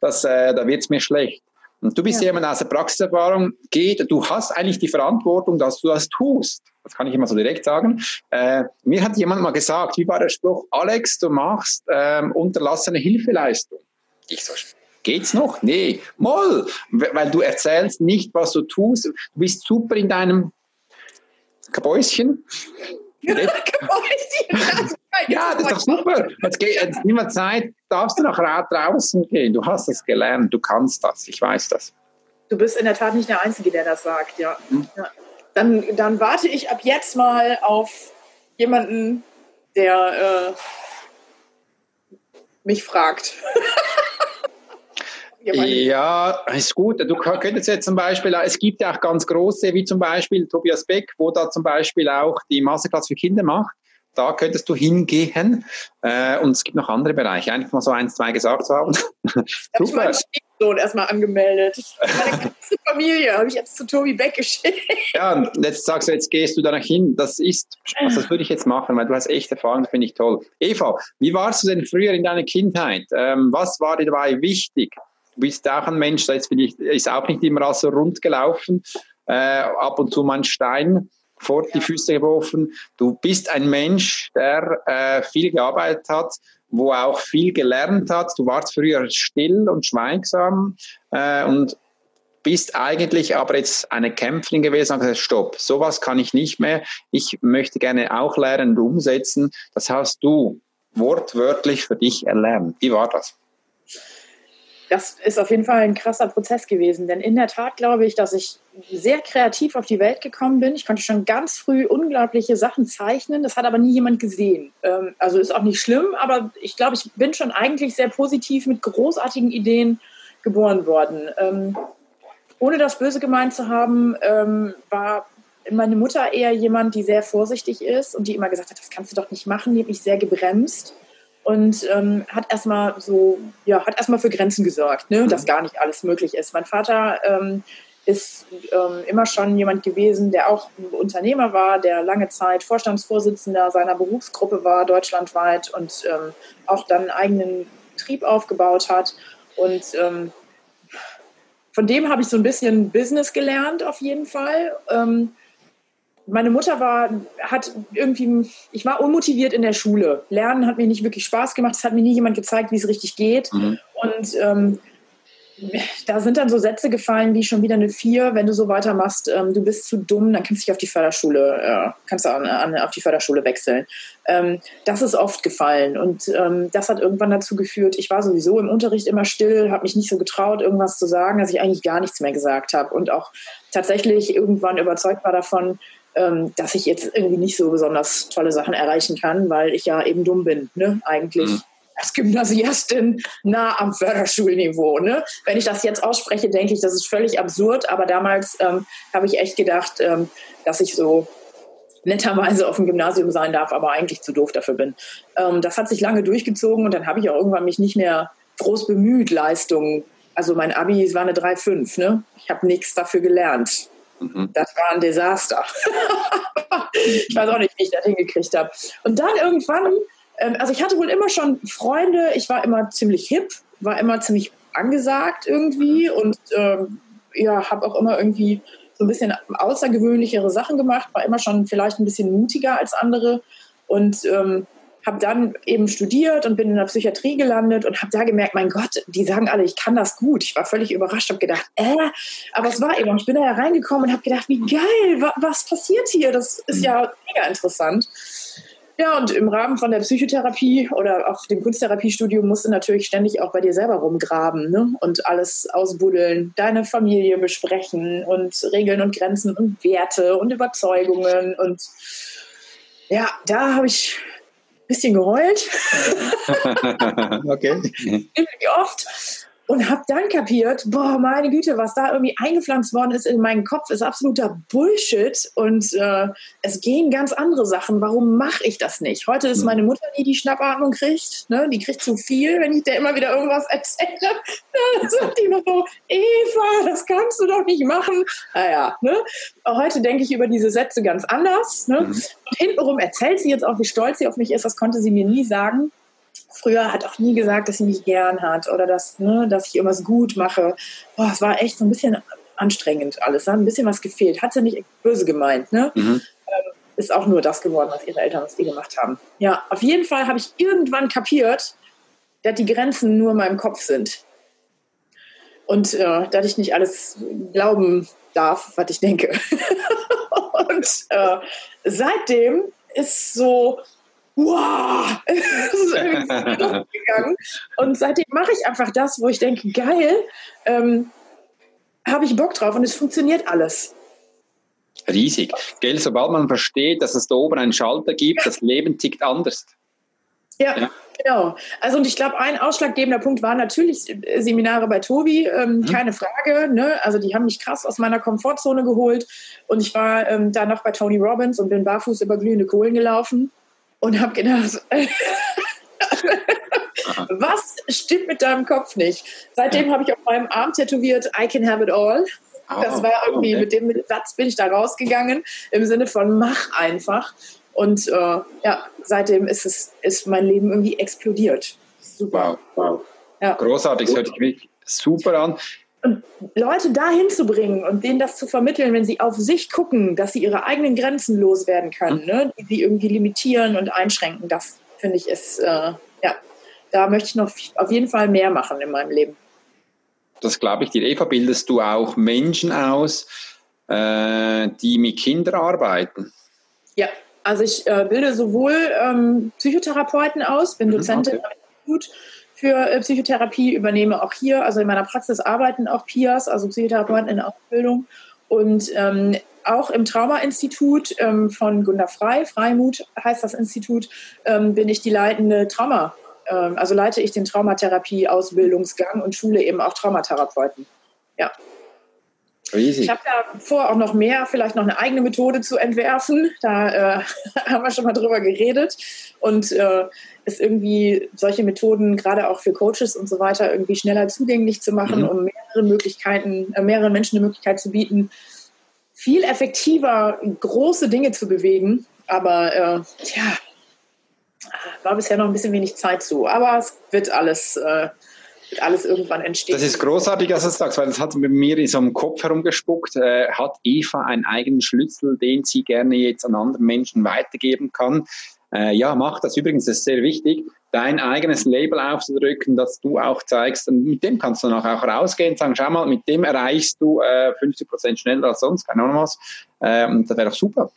das, äh, da wird es mir schlecht. Und du bist ja. jemand aus der Praxiserfahrung, geht, du hast eigentlich die Verantwortung, dass du das tust. Das kann ich immer so direkt sagen. Äh, mir hat jemand mal gesagt, wie war der Spruch, Alex, du machst ähm, unterlassene Hilfeleistung. Ich so, geht's noch? Nee, moll, weil du erzählst nicht, was du tust. Du bist super in deinem Kabäuschen. ja, das ist doch super. Jetzt, geht, jetzt nimm mal Zeit, darfst du noch draußen gehen. Du hast das gelernt, du kannst das, ich weiß das. Du bist in der Tat nicht der Einzige, der das sagt, ja. Hm. ja. Dann, dann warte ich ab jetzt mal auf jemanden, der äh, mich fragt. Ja, ist gut. Du könntest jetzt zum Beispiel, es gibt ja auch ganz große, wie zum Beispiel Tobias Beck, wo da zum Beispiel auch die Masterclass für Kinder macht. Da könntest du hingehen. Äh, und es gibt noch andere Bereiche. Einfach mal so eins, zwei gesagt zu haben. Super. Ich habe meinen Stiefsohn erstmal angemeldet. Meine ganze Familie habe ich jetzt zu Tobi Beck geschickt. Ja, und jetzt sagst du, jetzt gehst du da noch hin. Das ist, also das würde ich jetzt machen, weil du hast echt Erfahrung, das finde ich toll. Eva, wie warst du denn früher in deiner Kindheit? Ähm, was war dir dabei wichtig? Du bist auch ein Mensch, da ist auch nicht immer alles so rund gelaufen, äh, ab und zu mal ein Stein vor die Füße geworfen. Du bist ein Mensch, der äh, viel gearbeitet hat, wo auch viel gelernt hat. Du warst früher still und schweigsam äh, und bist eigentlich aber jetzt eine Kämpferin gewesen und gesagt, stopp, sowas kann ich nicht mehr. Ich möchte gerne auch lernen und umsetzen. Das hast du wortwörtlich für dich erlernt. Wie war das? Das ist auf jeden Fall ein krasser Prozess gewesen. Denn in der Tat glaube ich, dass ich sehr kreativ auf die Welt gekommen bin. Ich konnte schon ganz früh unglaubliche Sachen zeichnen. Das hat aber nie jemand gesehen. Ähm, also ist auch nicht schlimm, aber ich glaube, ich bin schon eigentlich sehr positiv mit großartigen Ideen geboren worden. Ähm, ohne das Böse gemeint zu haben, ähm, war meine Mutter eher jemand, die sehr vorsichtig ist und die immer gesagt hat, das kannst du doch nicht machen. Die hat mich sehr gebremst und ähm, hat erstmal so, ja, hat erstmal für Grenzen gesorgt, ne, dass mhm. gar nicht alles möglich ist. Mein Vater ähm, ist ähm, immer schon jemand gewesen, der auch Unternehmer war, der lange Zeit Vorstandsvorsitzender seiner Berufsgruppe war, deutschlandweit und ähm, auch dann einen eigenen Betrieb aufgebaut hat. Und ähm, von dem habe ich so ein bisschen Business gelernt, auf jeden Fall. Ähm, meine Mutter war, hat irgendwie, ich war unmotiviert in der Schule. Lernen hat mir nicht wirklich Spaß gemacht. Es hat mir nie jemand gezeigt, wie es richtig geht. Mhm. Und ähm, da sind dann so Sätze gefallen wie schon wieder eine Vier, wenn du so weitermachst, ähm, du bist zu dumm, dann kannst du dich auf die Förderschule, äh, kannst du an, an, auf die Förderschule wechseln. Ähm, das ist oft gefallen und ähm, das hat irgendwann dazu geführt, ich war sowieso im Unterricht immer still, habe mich nicht so getraut, irgendwas zu sagen, dass ich eigentlich gar nichts mehr gesagt habe und auch tatsächlich irgendwann überzeugt war davon, ähm, dass ich jetzt irgendwie nicht so besonders tolle Sachen erreichen kann, weil ich ja eben dumm bin, ne? Eigentlich. Mhm. Als Gymnasiastin nah am Förderschulniveau. Ne? Wenn ich das jetzt ausspreche, denke ich, das ist völlig absurd. Aber damals ähm, habe ich echt gedacht, ähm, dass ich so netterweise auf dem Gymnasium sein darf, aber eigentlich zu doof dafür bin. Ähm, das hat sich lange durchgezogen und dann habe ich auch irgendwann mich nicht mehr groß bemüht, Leistungen. Also mein Abi war eine 3,5. Ne? Ich habe nichts dafür gelernt. Mhm. Das war ein Desaster. ich weiß auch nicht, wie ich das hingekriegt habe. Und dann irgendwann, ähm, also ich hatte wohl immer schon Freunde, ich war immer ziemlich hip, war immer ziemlich angesagt irgendwie und ähm, ja, habe auch immer irgendwie so ein bisschen außergewöhnlichere Sachen gemacht, war immer schon vielleicht ein bisschen mutiger als andere und ähm, habe dann eben studiert und bin in der Psychiatrie gelandet und habe da gemerkt, mein Gott, die sagen alle, ich kann das gut. Ich war völlig überrascht, habe gedacht, äh, aber es war eben. Ich bin da reingekommen und habe gedacht, wie geil, wa was passiert hier? Das ist ja mega interessant. Ja, und im Rahmen von der Psychotherapie oder auch dem Kunsttherapiestudium musst du natürlich ständig auch bei dir selber rumgraben ne? und alles ausbuddeln, deine Familie besprechen und Regeln und Grenzen und Werte und Überzeugungen. Und ja, da habe ich bisschen geheult. okay. Wie oft und habe dann kapiert, boah, meine Güte, was da irgendwie eingepflanzt worden ist in meinen Kopf, ist absoluter Bullshit und äh, es gehen ganz andere Sachen. Warum mache ich das nicht? Heute ist hm. meine Mutter, die die Schnappatmung kriegt, ne? die kriegt zu viel, wenn ich der immer wieder irgendwas erzähle. Dann sagt die noch so, Eva, das kannst du doch nicht machen. Naja, ne? heute denke ich über diese Sätze ganz anders. Ne? Mhm. Und hintenrum erzählt sie jetzt auch, wie stolz sie auf mich ist, das konnte sie mir nie sagen früher hat auch nie gesagt, dass sie mich gern hat oder dass, ne, dass ich irgendwas gut mache. Boah, es war echt so ein bisschen anstrengend alles. Da hat ein bisschen was gefehlt. Hat sie nicht böse gemeint. Ne? Mhm. Ähm, ist auch nur das geworden, was ihre Eltern aus ihr gemacht haben. Ja, auf jeden Fall habe ich irgendwann kapiert, dass die Grenzen nur in meinem Kopf sind. Und äh, dass ich nicht alles glauben darf, was ich denke. Und äh, seitdem ist so wow, es ist irgendwie gegangen. Und seitdem mache ich einfach das, wo ich denke, geil, ähm, habe ich Bock drauf und es funktioniert alles. Riesig. Gell, sobald man versteht, dass es da oben einen Schalter gibt, ja. das Leben tickt anders. Ja, ja, genau. Also und ich glaube, ein ausschlaggebender Punkt war natürlich Seminare bei Tobi, ähm, mhm. keine Frage. Ne? Also die haben mich krass aus meiner Komfortzone geholt und ich war ähm, da noch bei Tony Robbins und bin barfuß über glühende Kohlen gelaufen und habe gedacht, was stimmt mit deinem Kopf nicht? Seitdem habe ich auf meinem Arm tätowiert, I can have it all. Das war irgendwie, mit dem Satz bin ich da rausgegangen, im Sinne von mach einfach. Und äh, ja, seitdem ist es, ist mein Leben irgendwie explodiert. Super. Wow. wow. Ja. Großartig, das hört sich wirklich super an. Und Leute dahin zu bringen und denen das zu vermitteln, wenn sie auf sich gucken, dass sie ihre eigenen Grenzen loswerden können, mhm. ne, die sie irgendwie limitieren und einschränken, das finde ich ist, äh, ja, da möchte ich noch auf jeden Fall mehr machen in meinem Leben. Das glaube ich dir. Eva, bildest du auch Menschen aus, äh, die mit Kindern arbeiten? Ja, also ich äh, bilde sowohl ähm, Psychotherapeuten aus, bin mhm, Dozentin okay. am Institut für äh, Psychotherapie, übernehme auch hier, also in meiner Praxis arbeiten auch PIAs, also Psychotherapeuten in Ausbildung. Und ähm, auch im Trauma-Institut ähm, von Gunda Frei, Freimut heißt das Institut, ähm, bin ich die leitende Trauma, ähm, also leite ich den Traumatherapie-Ausbildungsgang und schule eben auch Traumatherapeuten. Ja. Riesig. Ich habe da vor, auch noch mehr, vielleicht noch eine eigene Methode zu entwerfen. Da äh, haben wir schon mal drüber geredet. Und äh, ist irgendwie solche Methoden gerade auch für Coaches und so weiter irgendwie schneller zugänglich zu machen, mhm. um mehrere Möglichkeiten, äh, mehreren Menschen eine Möglichkeit zu bieten, viel effektiver große Dinge zu bewegen. Aber äh, tja, war bisher noch ein bisschen wenig Zeit zu. Aber es wird alles äh, alles irgendwann entsteht. Das ist großartig, dass du das sagst, weil das hat mit mir in so einem Kopf herumgespuckt. Äh, hat Eva einen eigenen Schlüssel, den sie gerne jetzt an andere Menschen weitergeben kann? Äh, ja, mach das. Übrigens, das ist sehr wichtig, dein eigenes Label aufzudrücken, dass du auch zeigst, und mit dem kannst du dann auch rausgehen und sagen, schau mal, mit dem erreichst du äh, 50 Prozent schneller als sonst, keine Ahnung was. Äh, und das wäre doch super.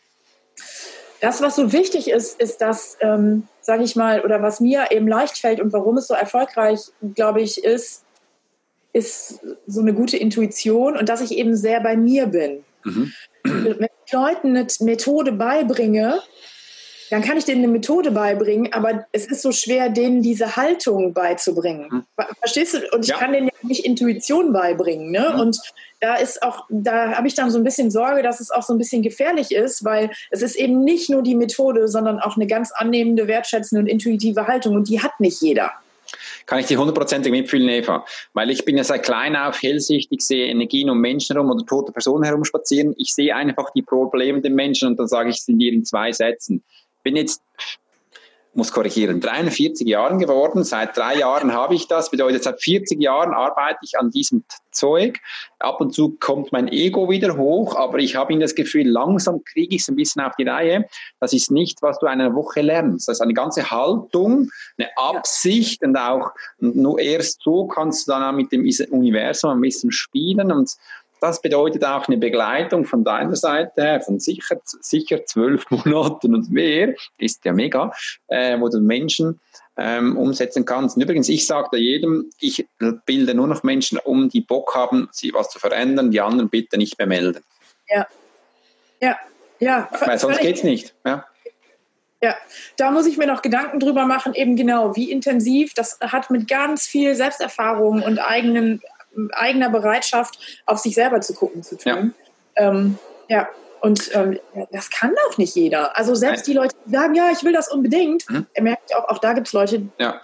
Das, was so wichtig ist, ist, dass, ähm, sage ich mal, oder was mir eben leicht fällt und warum es so erfolgreich, glaube ich, ist, ist so eine gute Intuition und dass ich eben sehr bei mir bin. Mhm. Wenn ich Leuten eine Methode beibringe, dann kann ich denen eine Methode beibringen, aber es ist so schwer, denen diese Haltung beizubringen. Mhm. Verstehst du? Und ich ja. kann denen ja nicht Intuition beibringen. Ne? Mhm. Und da ist auch, da habe ich dann so ein bisschen Sorge, dass es auch so ein bisschen gefährlich ist, weil es ist eben nicht nur die Methode, sondern auch eine ganz annehmende, wertschätzende und intuitive Haltung. Und die hat nicht jeder kann ich dir hundertprozentig mitfühlen, Eva. Weil ich bin ja seit klein auf hellsichtig, sehe Energien um Menschen herum oder tote Personen herumspazieren. Ich sehe einfach die Probleme der Menschen und dann sage ich es dir in zwei Sätzen bin jetzt muss korrigieren, 43 Jahren geworden. Seit drei Jahren habe ich das. Bedeutet, seit 40 Jahren arbeite ich an diesem Zeug. Ab und zu kommt mein Ego wieder hoch, aber ich habe das Gefühl, langsam kriege ich es ein bisschen auf die Reihe. Das ist nicht, was du eine Woche lernst. Das ist eine ganze Haltung, eine Absicht und auch nur erst so kannst du dann auch mit dem Universum ein bisschen spielen und das bedeutet auch eine Begleitung von deiner Seite her von sicher, sicher zwölf Monaten und mehr, ist ja mega, äh, wo du Menschen ähm, umsetzen kannst. Und übrigens, ich sage da jedem, ich bilde nur noch Menschen um, die Bock haben, sie was zu verändern, die anderen bitte nicht mehr melden. Ja, ja, ja. Weil sonst geht es nicht. Ja. Ja, da muss ich mir noch Gedanken drüber machen, eben genau, wie intensiv. Das hat mit ganz viel Selbsterfahrung und eigenen eigener Bereitschaft, auf sich selber zu gucken, zu tun. Ja, ähm, ja. und ähm, das kann auch nicht jeder. Also selbst Nein. die Leute, die sagen, ja, ich will das unbedingt, mhm. merkt auch, auch da gibt es Leute, ja.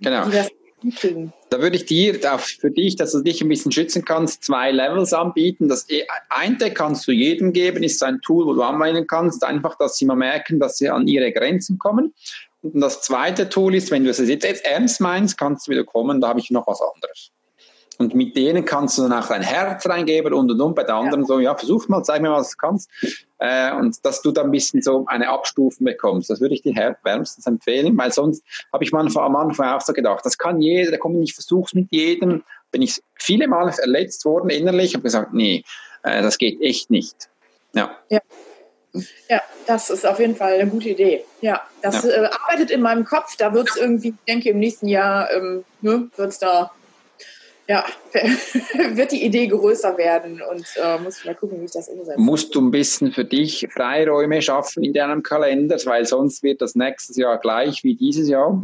genau. die das nicht kriegen. Da würde ich dir für dich, dass du dich ein bisschen schützen kannst, zwei Levels anbieten. Das e, eine kannst du jedem geben, ist ein Tool, wo du anwenden kannst, einfach, dass sie mal merken, dass sie an ihre Grenzen kommen. Und das zweite Tool ist, wenn du es jetzt ernst meinst, kannst du wieder kommen, da habe ich noch was anderes. Und mit denen kannst du dann auch dein Herz reingeben und und und. Bei der anderen ja. so, ja, versuch mal, zeig mir, was du kannst. Äh, und dass du dann ein bisschen so eine Abstufen bekommst. Das würde ich dir wärmstens empfehlen, weil sonst habe ich manchmal am Anfang auch so gedacht, das kann jeder, da komme ich, versuch's mit jedem. Bin ich viele Male verletzt worden innerlich, habe gesagt, nee, äh, das geht echt nicht. Ja. ja. Ja, das ist auf jeden Fall eine gute Idee. Ja, das ja. Äh, arbeitet in meinem Kopf. Da wird es irgendwie, ich denke, im nächsten Jahr ähm, ne, wird es da ja, wird die Idee größer werden und äh, muss mal gucken, wie ich das umsetze. Musst du ein bisschen für dich Freiräume schaffen in deinem Kalender, weil sonst wird das nächstes Jahr gleich wie dieses Jahr.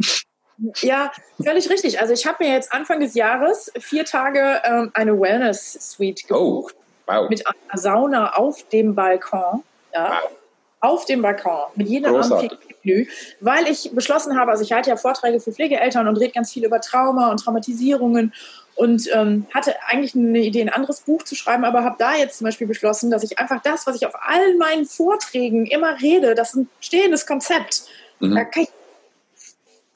Ja, völlig richtig. Also ich habe mir jetzt Anfang des Jahres vier Tage ähm, eine Wellness-Suite oh, gebucht. Oh, wow. Mit einer Sauna auf dem Balkon. Ja. Wow. Auf dem Balkon. Mit jedem Abend Menü, weil ich beschlossen habe, also ich halte ja Vorträge für Pflegeeltern und rede ganz viel über Trauma und Traumatisierungen und ähm, hatte eigentlich eine Idee, ein anderes Buch zu schreiben, aber habe da jetzt zum Beispiel beschlossen, dass ich einfach das, was ich auf allen meinen Vorträgen immer rede, das ist ein stehendes Konzept. Mhm. Da kann ich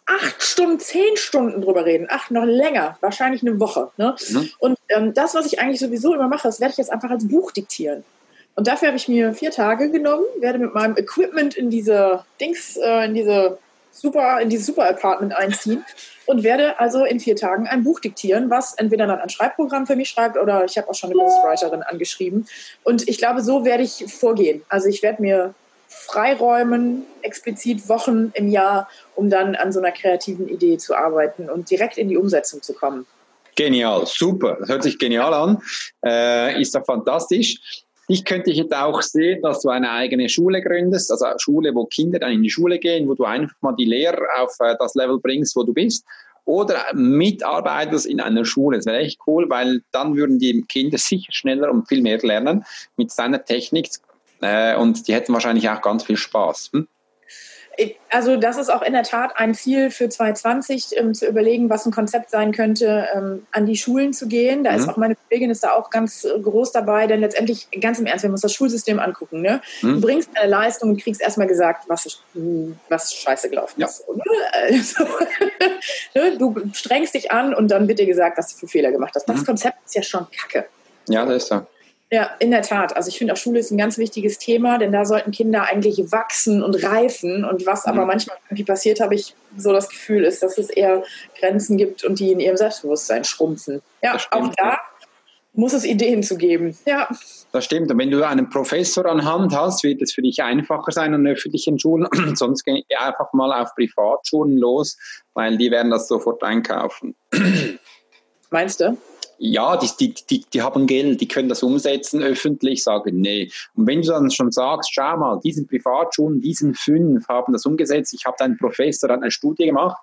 acht Stunden, zehn Stunden drüber reden, acht noch länger, wahrscheinlich eine Woche. Ne? Mhm. Und ähm, das, was ich eigentlich sowieso immer mache, das werde ich jetzt einfach als Buch diktieren. Und dafür habe ich mir vier Tage genommen, werde mit meinem Equipment in diese Dings, äh, in diese super, in dieses Super Apartment einziehen und werde also in vier Tagen ein Buch diktieren, was entweder dann ein Schreibprogramm für mich schreibt oder ich habe auch schon eine Ghostwriterin angeschrieben. Und ich glaube, so werde ich vorgehen. Also ich werde mir freiräumen, explizit Wochen im Jahr, um dann an so einer kreativen Idee zu arbeiten und direkt in die Umsetzung zu kommen. Genial, super. Das hört sich genial an. Äh, ist doch fantastisch. Ich könnte jetzt auch sehen, dass du eine eigene Schule gründest, also eine Schule, wo Kinder dann in die Schule gehen, wo du einfach mal die Lehrer auf äh, das Level bringst, wo du bist. Oder mitarbeitest in einer Schule. Das wäre echt cool, weil dann würden die Kinder sicher schneller und viel mehr lernen mit deiner Technik. Äh, und die hätten wahrscheinlich auch ganz viel Spaß. Hm? Also das ist auch in der Tat ein Ziel für 2020, ähm, zu überlegen, was ein Konzept sein könnte, ähm, an die Schulen zu gehen. Da mhm. ist auch meine Kollegin ist da auch ganz äh, groß dabei, denn letztendlich, ganz im Ernst, wir müssen das Schulsystem angucken. Ne? Mhm. Du bringst eine Leistung und kriegst erstmal gesagt, was, was scheiße gelaufen ist. Ja. Also, ne? Du strengst dich an und dann wird dir gesagt, was du für Fehler gemacht hast. Das mhm. Konzept ist ja schon kacke. Ja, das ist so. Ja, in der Tat. Also ich finde auch Schule ist ein ganz wichtiges Thema, denn da sollten Kinder eigentlich wachsen und reifen. Und was mhm. aber manchmal irgendwie passiert, habe ich so das Gefühl, ist, dass es eher Grenzen gibt und die in ihrem Selbstbewusstsein schrumpfen. Ja, auch da muss es Ideen zu geben. Ja. Das stimmt. Und wenn du einen Professor an Hand hast, wird es für dich einfacher sein an öffentlichen Schulen. Sonst geh einfach mal auf Privatschulen los, weil die werden das sofort einkaufen. Meinst du? Ja, die, die, die, die haben Geld, die können das umsetzen, öffentlich sagen, nee. Und wenn du dann schon sagst, schau mal, diesen Privatschulen, diesen fünf haben das umgesetzt, ich habe da einen Professor eine Studie gemacht,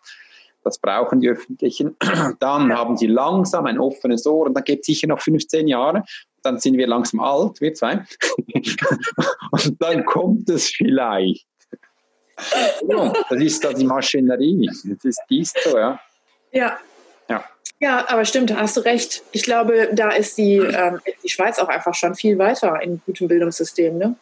das brauchen die Öffentlichen, dann haben sie langsam ein offenes Ohr und dann geht es sicher noch 15 Jahre, dann sind wir langsam alt, wir zwei, und dann kommt es vielleicht. Ja, das ist da die Maschinerie, das ist dies so, ja. Ja, ja, aber stimmt, da hast du recht. Ich glaube, da ist die, ähm, die Schweiz auch einfach schon viel weiter in gutem Bildungssystem, ne?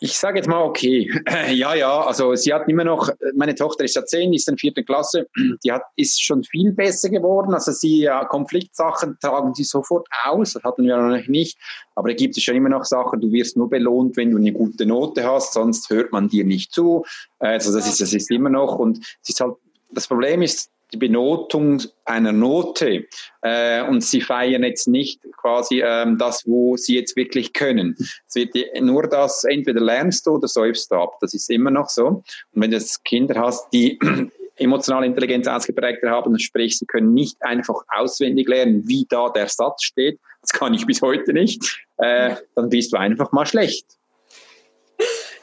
Ich sage jetzt mal okay. Ja, ja, also sie hat immer noch, meine Tochter ist ja zehn, ist in vierten Klasse, die hat, ist schon viel besser geworden. Also sie, ja, Konfliktsachen tragen sie sofort aus, das hatten wir noch nicht. Aber da gibt es schon immer noch Sachen, du wirst nur belohnt, wenn du eine gute Note hast, sonst hört man dir nicht zu. Also das ist, das ist immer noch. Und es ist halt, das Problem ist, die Benotung einer Note äh, und sie feiern jetzt nicht quasi ähm, das, wo sie jetzt wirklich können. Es wird nur das, entweder lernst du oder säufst du ab. Das ist immer noch so. Und wenn du jetzt Kinder hast, die emotionale Intelligenz ausgeprägter haben, sprich, sie können nicht einfach auswendig lernen, wie da der Satz steht, das kann ich bis heute nicht, äh, dann bist du einfach mal schlecht.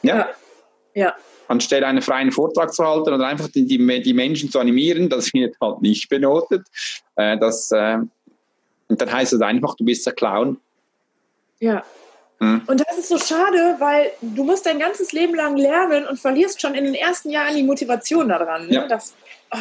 Ja. ja. ja anstelle einen freien Vortrag zu halten oder einfach die, die, die Menschen zu animieren, das wird halt nicht benotet. Äh, das, äh, und dann heißt es einfach, du bist der Clown. Ja. Hm. Und das ist so schade, weil du musst dein ganzes Leben lang lernen und verlierst schon in den ersten Jahren die Motivation daran. Ne? Ja. Das, oh,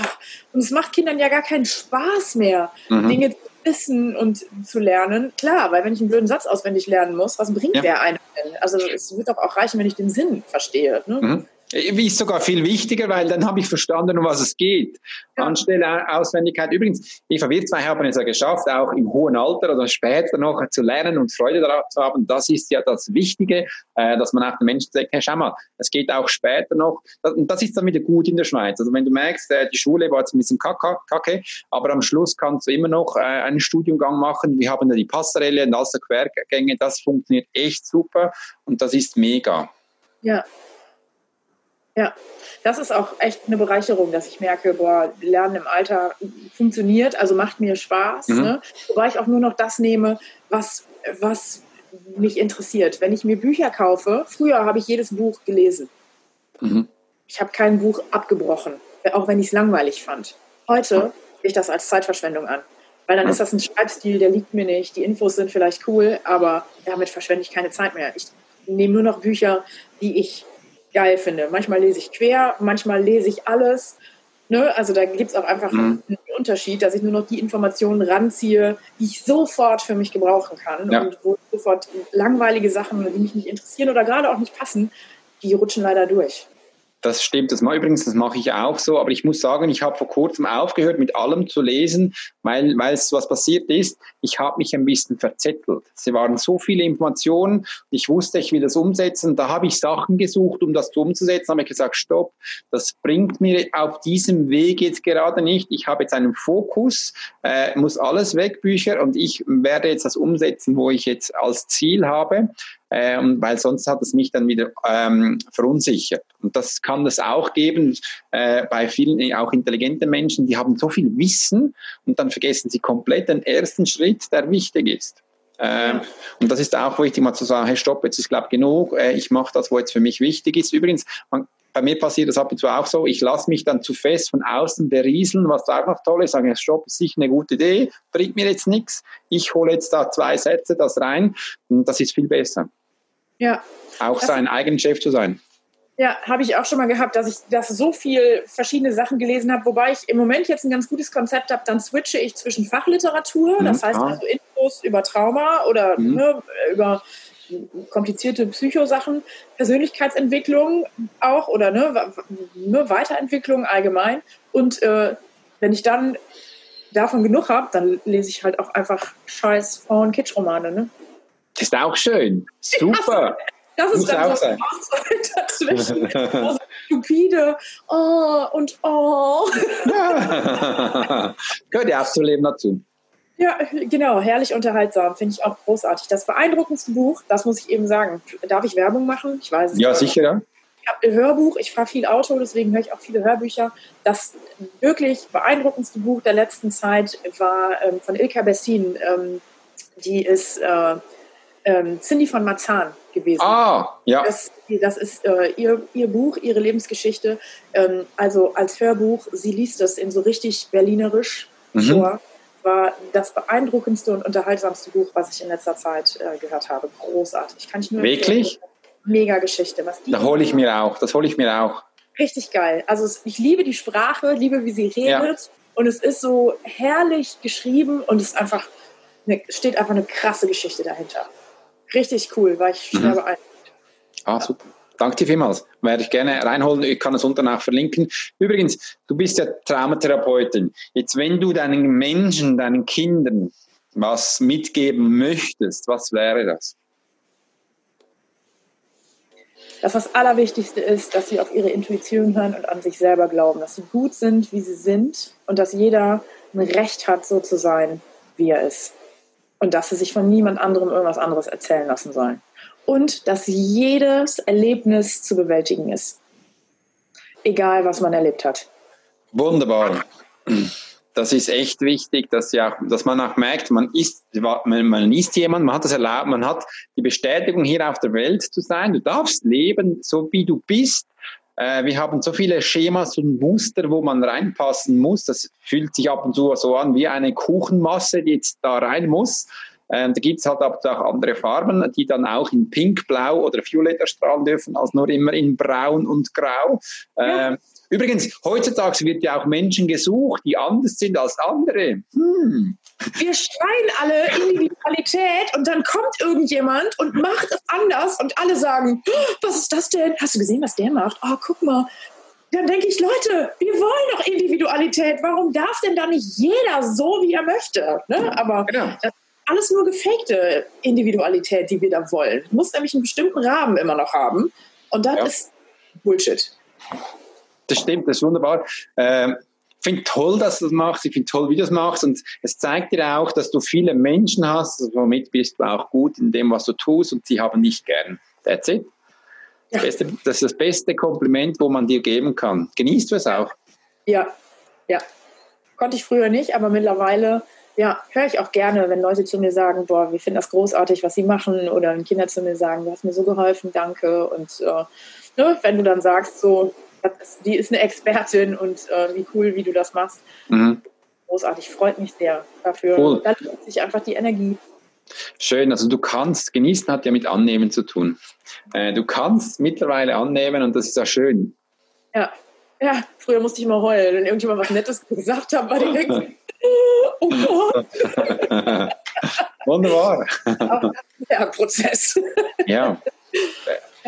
und es macht Kindern ja gar keinen Spaß mehr, mhm. Dinge zu wissen und zu lernen. Klar, weil wenn ich einen blöden Satz auswendig lernen muss, was bringt ja. der einem denn? Also es wird doch auch reichen, wenn ich den Sinn verstehe. Ne? Mhm. Wie ist sogar viel wichtiger, weil dann habe ich verstanden, um was es geht. Ja. Anstelle Auswendigkeit. Übrigens, Eva, wir zwei haben es ja geschafft, auch im hohen Alter oder später noch zu lernen und Freude darauf zu haben. Das ist ja das Wichtige, äh, dass man auch den Menschen sagt, hey, schau mal, es geht auch später noch. Und das ist dann wieder gut in der Schweiz. Also wenn du merkst, äh, die Schule war jetzt ein bisschen kacke, aber am Schluss kannst du immer noch äh, einen Studiengang machen. Wir haben ja die Passerelle und alles Quergänge. Das funktioniert echt super und das ist mega. Ja, ja, das ist auch echt eine Bereicherung, dass ich merke, boah, Lernen im Alter funktioniert, also macht mir Spaß. Mhm. Ne? Wobei ich auch nur noch das nehme, was, was mich interessiert. Wenn ich mir Bücher kaufe, früher habe ich jedes Buch gelesen. Mhm. Ich habe kein Buch abgebrochen, auch wenn ich es langweilig fand. Heute sehe ich das als Zeitverschwendung an. Weil dann ist das ein Schreibstil, der liegt mir nicht. Die Infos sind vielleicht cool, aber damit verschwende ich keine Zeit mehr. Ich nehme nur noch Bücher, die ich geil finde. Manchmal lese ich quer, manchmal lese ich alles. Ne? Also da gibt es auch einfach mhm. einen Unterschied, dass ich nur noch die Informationen ranziehe, die ich sofort für mich gebrauchen kann ja. und wo sofort langweilige Sachen, die mich nicht interessieren oder gerade auch nicht passen, die rutschen leider durch. Das stimmt, das mache übrigens, das mache ich auch so, aber ich muss sagen, ich habe vor kurzem aufgehört, mit allem zu lesen, weil, weil es was passiert ist, ich habe mich ein bisschen verzettelt. Es waren so viele Informationen, ich wusste, ich will das umsetzen, da habe ich Sachen gesucht, um das umzusetzen, habe ich gesagt, stopp, das bringt mir auf diesem Weg jetzt gerade nicht. Ich habe jetzt einen Fokus, äh, muss alles weg, Bücher, und ich werde jetzt das umsetzen, wo ich jetzt als Ziel habe ähm, weil sonst hat es mich dann wieder ähm, verunsichert. Und das kann es auch geben äh, bei vielen, auch intelligenten Menschen, die haben so viel Wissen und dann vergessen sie komplett den ersten Schritt, der wichtig ist. Ähm, und das ist auch wichtig, mal zu sagen, hey, stopp, jetzt ist, glaube genug, äh, ich mache das, wo jetzt für mich wichtig ist. Übrigens, man, bei mir passiert das ab und zu auch so, ich lasse mich dann zu fest von außen berieseln, was auch noch toll ist, sage, stopp, ist sicher eine gute Idee, bringt mir jetzt nichts, ich hole jetzt da zwei Sätze, das rein, und das ist viel besser. Ja. Auch das sein eigener Chef zu sein. Ja, habe ich auch schon mal gehabt, dass ich das so viel verschiedene Sachen gelesen habe, wobei ich im Moment jetzt ein ganz gutes Konzept habe, dann switche ich zwischen Fachliteratur, mhm. das heißt ah. also Infos über Trauma oder mhm. ne, über komplizierte Psychosachen, Persönlichkeitsentwicklung auch oder ne, ne Weiterentwicklung allgemein. Und äh, wenn ich dann davon genug habe, dann lese ich halt auch einfach scheiß Frauen-Kitsch-Romane. Ne? Ist auch schön. Super. Ja, das ist Muss dann so dazwischen. stupide oh und oh. Gehört ja auch zu Leben dazu. Ja, genau, herrlich unterhaltsam, finde ich auch großartig. Das beeindruckendste Buch, das muss ich eben sagen. Darf ich Werbung machen? Ich weiß es Ja, sicher, ja. Ich habe ein Hörbuch, ich fahre viel Auto, deswegen höre ich auch viele Hörbücher. Das wirklich beeindruckendste Buch der letzten Zeit war ähm, von Ilka Bessin. Ähm, die ist äh, ähm, Cindy von Marzahn gewesen. Ah, ja. Das, das ist äh, ihr, ihr Buch, ihre Lebensgeschichte. Ähm, also als Hörbuch, sie liest das in so richtig berlinerisch mhm. vor. War das beeindruckendste und unterhaltsamste Buch, was ich in letzter Zeit äh, gehört habe. Großartig. Kann ich nur Wirklich? Mega Geschichte. Was die da hole ich mir auch. Das hole ich mir auch. Richtig geil. Also ich liebe die Sprache, liebe, wie sie redet. Ja. Und es ist so herrlich geschrieben und es ist einfach eine, steht einfach eine krasse Geschichte dahinter richtig cool, war ich mhm. beeindruckt. Ah, super. Danke dir vielmals. Werde ich gerne reinholen. Ich kann es unten auch verlinken. Übrigens, du bist ja Traumatherapeutin. Jetzt, wenn du deinen Menschen, deinen Kindern was mitgeben möchtest, was wäre das? dass das Allerwichtigste ist, dass sie auf ihre Intuition hören und an sich selber glauben, dass sie gut sind, wie sie sind und dass jeder ein Recht hat, so zu sein, wie er ist. Und dass sie sich von niemand anderem irgendwas anderes erzählen lassen sollen. Und dass jedes Erlebnis zu bewältigen ist. Egal, was man erlebt hat. Wunderbar das ist echt wichtig, dass, ja, dass man auch merkt, man ist, man, man ist jemand, man hat das erlaubt, man hat die Bestätigung, hier auf der Welt zu sein. Du darfst leben, so wie du bist. Äh, wir haben so viele Schemas und Muster, wo man reinpassen muss. Das fühlt sich ab und zu so an wie eine Kuchenmasse, die jetzt da rein muss. Ähm, da gibt's halt aber auch andere Farben, die dann auch in Pink, Blau oder Violett erstrahlen dürfen, als nur immer in Braun und Grau. Ja. Übrigens, heutzutage wird ja auch Menschen gesucht, die anders sind als andere. Hm. Wir schreien alle Individualität und dann kommt irgendjemand und macht es anders und alle sagen, oh, was ist das denn? Hast du gesehen, was der macht? Oh, guck mal. Dann denke ich, Leute, wir wollen doch Individualität. Warum darf denn da nicht jeder so, wie er möchte? Ne? Aber genau. das ist alles nur gefakte Individualität, die wir da wollen. Muss nämlich einen bestimmten Rahmen immer noch haben. Und das ja. ist Bullshit das stimmt, das ist wunderbar. Ähm, ich finde toll, dass du das machst. Ich finde toll, wie du das machst. Und es zeigt dir auch, dass du viele Menschen hast. Womit bist du auch gut in dem, was du tust. Und sie haben dich gern. That's it. Das, beste, das ist das beste Kompliment, wo man dir geben kann. Genießt du es auch? Ja, ja. Konnte ich früher nicht, aber mittlerweile ja, höre ich auch gerne, wenn Leute zu mir sagen, boah, wir finden das großartig, was sie machen, oder wenn Kinder zu mir sagen, du hast mir so geholfen, danke. Und äh, ne, wenn du dann sagst, so, ist, die ist eine Expertin und äh, wie cool, wie du das machst. Mhm. Großartig, freut mich sehr dafür. Cool. Da lohnt sich einfach die Energie. Schön, also du kannst, genießen hat ja mit annehmen zu tun. Äh, du kannst mittlerweile annehmen und das ist ja schön. Ja, ja, früher musste ich mal heulen, wenn irgendjemand was Nettes gesagt hat, war direkt, oh Gott. Wunderbar. Auch der Prozess. ja.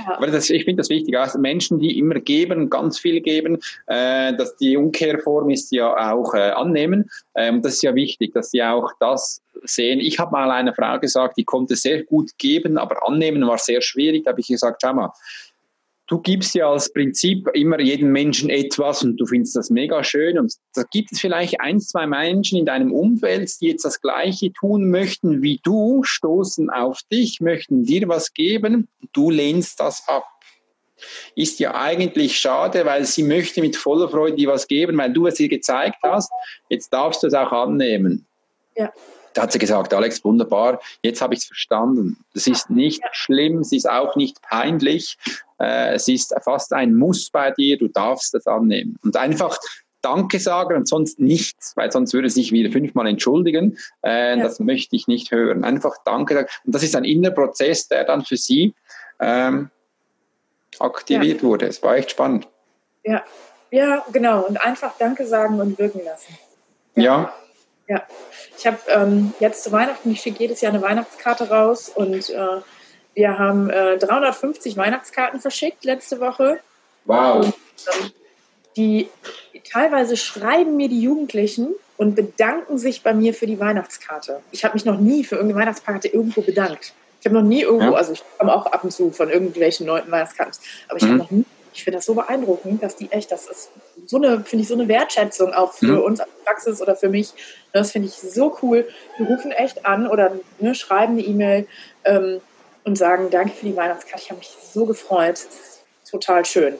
Aber das, ich finde das wichtig. Also Menschen, die immer geben, ganz viel geben, äh, dass die Umkehrform ist ja auch äh, annehmen. Ähm, das ist ja wichtig, dass sie auch das sehen. Ich habe mal einer Frau gesagt, die konnte sehr gut geben, aber annehmen war sehr schwierig. Da habe ich gesagt, schau mal, du gibst ja als Prinzip immer jedem Menschen etwas und du findest das mega schön und da gibt es vielleicht ein, zwei Menschen in deinem Umfeld, die jetzt das Gleiche tun möchten wie du, stoßen auf dich, möchten dir was geben, du lehnst das ab. Ist ja eigentlich schade, weil sie möchte mit voller Freude dir was geben, weil du es ihr gezeigt hast. Jetzt darfst du es auch annehmen. Ja. Da hat sie gesagt, Alex, wunderbar, jetzt habe ich es verstanden. Es ist nicht schlimm, es ist auch nicht peinlich, äh, es ist fast ein Muss bei dir, du darfst es annehmen. Und einfach Danke sagen und sonst nichts, weil sonst würde sich wieder fünfmal entschuldigen. Äh, ja. Das möchte ich nicht hören. Einfach Danke sagen. Und das ist ein innerer Prozess, der dann für sie ähm, aktiviert ja. wurde. Es war echt spannend. Ja, ja, genau. Und einfach Danke sagen und wirken lassen. Ja. ja. Ja, ich habe ähm, jetzt zu Weihnachten, ich schicke jedes Jahr eine Weihnachtskarte raus und äh, wir haben äh, 350 Weihnachtskarten verschickt letzte Woche. Wow. Und, ähm, die teilweise schreiben mir die Jugendlichen und bedanken sich bei mir für die Weihnachtskarte. Ich habe mich noch nie für irgendeine Weihnachtskarte irgendwo bedankt. Ich habe noch nie irgendwo, ja. also ich komme auch ab und zu von irgendwelchen Leuten Weihnachtskarten, aber ich mhm. habe noch nie ich finde das so beeindruckend, dass die echt, das ist so eine, finde ich, so eine Wertschätzung auch für mhm. uns als Praxis oder für mich. Das finde ich so cool. Die rufen echt an oder ne, schreiben eine E-Mail ähm, und sagen, danke für die Weihnachtskarte. Ich habe mich so gefreut. Total schön.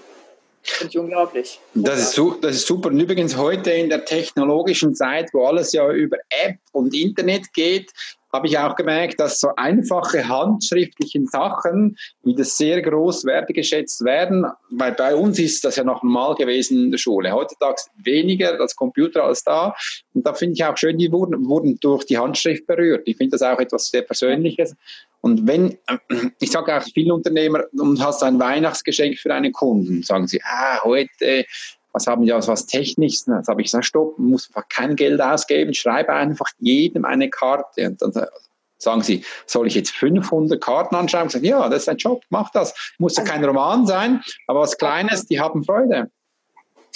Finde ich unglaublich. Das ist, das ist super. Und übrigens heute in der technologischen Zeit, wo alles ja über App und Internet geht, habe ich auch gemerkt, dass so einfache handschriftliche Sachen wieder sehr groß wertgeschätzt werden, weil bei uns ist das ja noch normal gewesen in der Schule. Heutzutage weniger als Computer als da. Und da finde ich auch schön, die wurden, wurden durch die Handschrift berührt. Ich finde das auch etwas sehr Persönliches. Und wenn, ich sage auch vielen Unternehmer, du hast ein Weihnachtsgeschenk für einen Kunden, sagen sie, ah, heute was haben die aus was Technisches? Jetzt habe ich gesagt, stopp, muss einfach kein Geld ausgeben, schreibe einfach jedem eine Karte. Und dann sagen sie, soll ich jetzt 500 Karten anschauen? Ich sage, ja, das ist ein Job, mach das. Muss ja kein Roman sein, aber was Kleines, die haben Freude.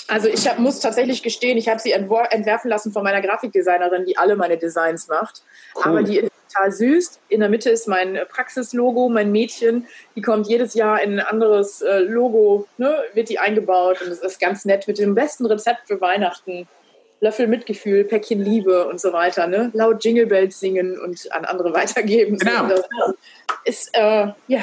Also ich hab, muss tatsächlich gestehen, ich habe sie entwerfen lassen von meiner Grafikdesignerin, die alle meine Designs macht. Cool. Aber die total süß. In der Mitte ist mein Praxislogo, mein Mädchen. Die kommt jedes Jahr in ein anderes äh, Logo, ne, wird die eingebaut und es ist ganz nett mit dem besten Rezept für Weihnachten. Löffel Mitgefühl, Päckchen Liebe und so weiter, ne? Laut Jingle Bells singen und an andere weitergeben. Genau. Ist, äh, ja,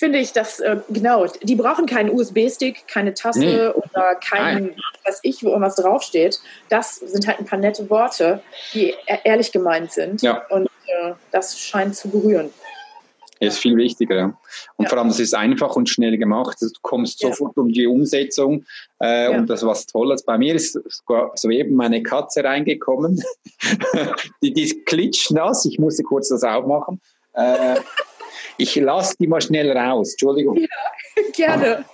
finde ich, dass, äh, genau, die brauchen keinen USB-Stick, keine Tasse nee. oder kein, was ich, wo irgendwas draufsteht. Das sind halt ein paar nette Worte, die e-, ehrlich gemeint sind. Ja. Und äh, das scheint zu berühren. ist viel wichtiger. Ja. Und ja. vor allem, das ist einfach und schnell gemacht. Du kommst sofort um die Umsetzung. Äh. Und das was Tolles. Bei mir ist soeben meine Katze reingekommen. die, die ist klitschnass. Ich musste kurz das aufmachen. Äh, ich lasse die mal schnell raus. Entschuldigung. Ja, gerne.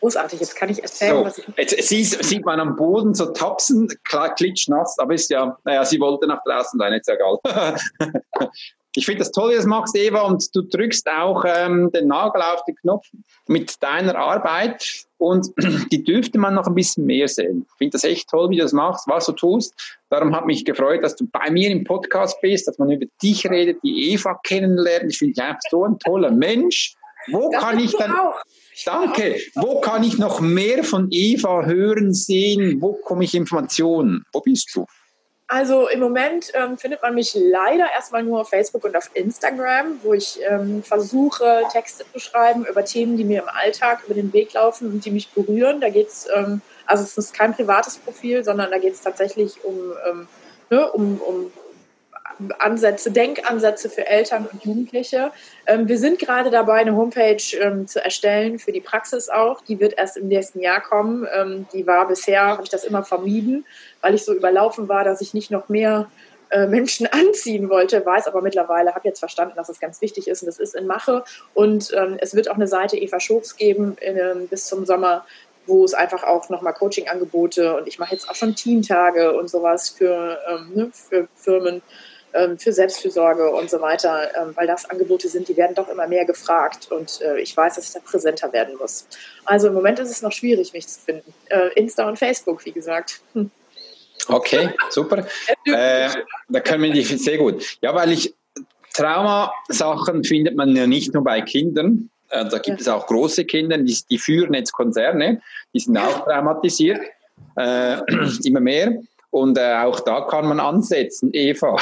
Großartig, jetzt kann ich erzählen, so, was ich. Jetzt sie, sieht man am Boden so tapsen, klar, klitschnass, aber ist ja, naja, sie wollte nach draußen rein, ist ja egal. ich finde das toll, wie du das machst, Eva, und du drückst auch ähm, den Nagel auf den Knopf mit deiner Arbeit und die dürfte man noch ein bisschen mehr sehen. Ich finde das echt toll, wie du das machst, was du tust. Darum hat mich gefreut, dass du bei mir im Podcast bist, dass man über dich redet, die Eva kennenlernt. Ich finde dich einfach so ein toller Mensch. Wo das kann ich dann... Auch. Danke. Wo kann ich noch mehr von Eva hören, sehen? Wo komme ich Informationen? Wo bist du? Also im Moment ähm, findet man mich leider erstmal nur auf Facebook und auf Instagram, wo ich ähm, versuche, Texte zu schreiben über Themen, die mir im Alltag über den Weg laufen und die mich berühren. Da geht es, ähm, also es ist kein privates Profil, sondern da geht es tatsächlich um, ähm, ne, um, um Ansätze, Denkansätze für Eltern und Jugendliche. Ähm, wir sind gerade dabei, eine Homepage ähm, zu erstellen für die Praxis auch. Die wird erst im nächsten Jahr kommen. Ähm, die war bisher, habe ich das immer vermieden, weil ich so überlaufen war, dass ich nicht noch mehr äh, Menschen anziehen wollte, weiß aber mittlerweile, habe jetzt verstanden, dass es ganz wichtig ist und das ist in Mache. Und ähm, es wird auch eine Seite Eva Schofs geben in, ähm, bis zum Sommer, wo es einfach auch nochmal Coaching-Angebote und ich mache jetzt auch schon Teamtage und sowas für, ähm, ne, für Firmen für Selbstfürsorge und so weiter, ähm, weil das Angebote sind, die werden doch immer mehr gefragt und äh, ich weiß, dass ich da präsenter werden muss. Also im Moment ist es noch schwierig, mich zu finden. Äh, Insta und Facebook, wie gesagt. Hm. Okay, super. äh, da können wir die sehr gut. Ja, weil ich Traumasachen findet man ja nicht nur bei Kindern. Äh, da gibt ja. es auch große Kinder, die, die, führen jetzt Konzerne, die sind auch traumatisiert, äh, immer mehr. Und äh, auch da kann man ansetzen, Eva.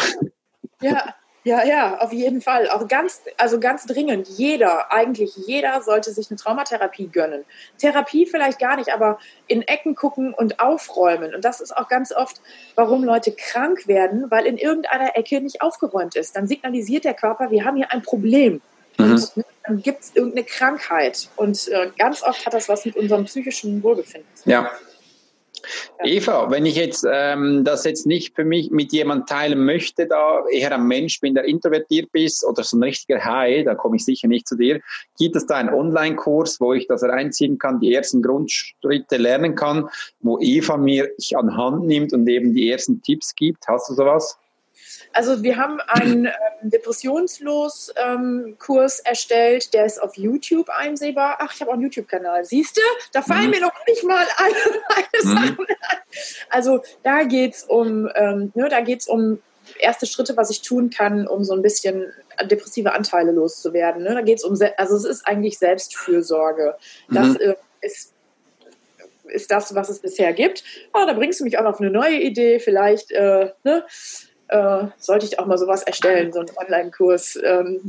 Ja, ja, ja, auf jeden Fall. Auch ganz, also ganz dringend. Jeder, eigentlich jeder sollte sich eine Traumatherapie gönnen. Therapie vielleicht gar nicht, aber in Ecken gucken und aufräumen. Und das ist auch ganz oft, warum Leute krank werden, weil in irgendeiner Ecke nicht aufgeräumt ist. Dann signalisiert der Körper, wir haben hier ein Problem. Mhm. Und dann gibt es irgendeine Krankheit. Und äh, ganz oft hat das was mit unserem psychischen Wohlbefinden. Ja, Eva, wenn ich jetzt ähm, das jetzt nicht für mich mit jemandem teilen möchte, da eher ein Mensch bin, der introvertiert bist oder so ein richtiger Hai, da komme ich sicher nicht zu dir, gibt es da einen Online-Kurs, wo ich das reinziehen kann, die ersten Grundschritte lernen kann, wo Eva mir an Hand nimmt und eben die ersten Tipps gibt? Hast du sowas? Also wir haben einen ähm, Depressionslos-Kurs ähm, erstellt, der ist auf YouTube einsehbar. Ach, ich habe auch einen YouTube-Kanal. Siehst du? Da fallen mhm. mir noch nicht mal alle meine mhm. Sachen an. Also da geht es um, ähm, ne, da geht's um erste Schritte, was ich tun kann, um so ein bisschen depressive Anteile loszuwerden. Ne? Da geht es um, also es ist eigentlich Selbstfürsorge. Das mhm. äh, ist ist das, was es bisher gibt. Aber da bringst du mich auch auf eine neue Idee. Vielleicht äh, ne? Äh, sollte ich auch mal sowas erstellen, so einen Online-Kurs ähm,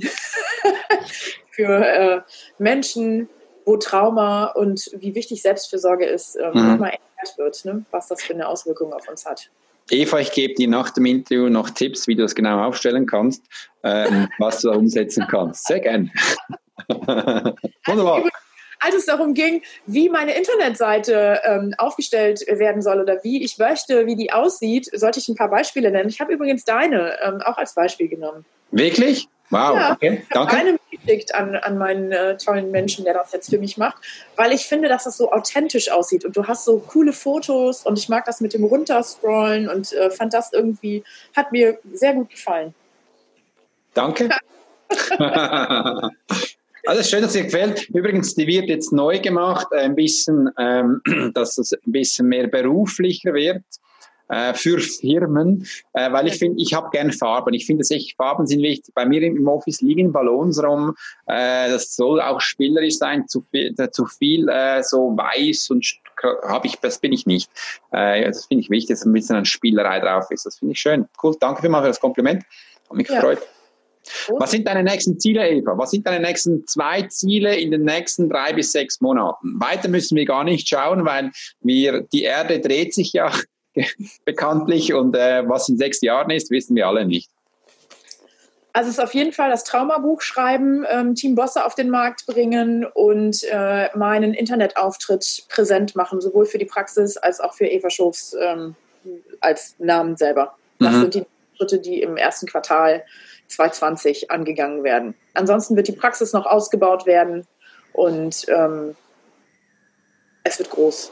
für äh, Menschen, wo Trauma und wie wichtig Selbstfürsorge ist, ähm, mhm. nochmal erklärt wird, ne? was das für eine Auswirkung auf uns hat. Eva, ich gebe dir nach dem Interview noch Tipps, wie du das genau aufstellen kannst, ähm, was du da umsetzen kannst. Sehr gern. Wunderbar. Also, als es darum ging, wie meine Internetseite ähm, aufgestellt werden soll oder wie ich möchte, wie die aussieht, sollte ich ein paar Beispiele nennen. Ich habe übrigens deine ähm, auch als Beispiel genommen. Wirklich? Wow, ja, okay, danke. Eine geschickt an, an meinen äh, tollen Menschen, der das jetzt für mich macht, weil ich finde, dass das so authentisch aussieht und du hast so coole Fotos und ich mag das mit dem Runterscrollen und äh, fand das irgendwie, hat mir sehr gut gefallen. Danke. Also schön, dass dir gefällt. Übrigens, die wird jetzt neu gemacht, ein bisschen, ähm, dass es ein bisschen mehr beruflicher wird äh, für Firmen, äh, weil ich finde, ich habe gerne Farben. Ich finde, echt Farben sind wichtig. Bei mir im Office liegen Ballons rum. Äh, das soll auch spielerisch sein. Zu viel, äh, zu viel äh, so weiß und habe ich, das bin ich nicht. Äh, das finde ich wichtig, dass ein bisschen eine Spielerei drauf ist. Das finde ich schön. Cool. Danke vielmals für das Kompliment. Hat mich ja. gefreut. Was sind deine nächsten Ziele, Eva? Was sind deine nächsten zwei Ziele in den nächsten drei bis sechs Monaten? Weiter müssen wir gar nicht schauen, weil wir, die Erde dreht sich ja bekanntlich und äh, was in sechs Jahren ist, wissen wir alle nicht. Also es ist auf jeden Fall das Traumabuch schreiben, ähm, Team Bosse auf den Markt bringen und äh, meinen Internetauftritt präsent machen, sowohl für die Praxis als auch für Eva Schofs ähm, als Namen selber. Das mhm. sind die Schritte, die im ersten Quartal 2020 angegangen werden. Ansonsten wird die Praxis noch ausgebaut werden und ähm, es wird groß.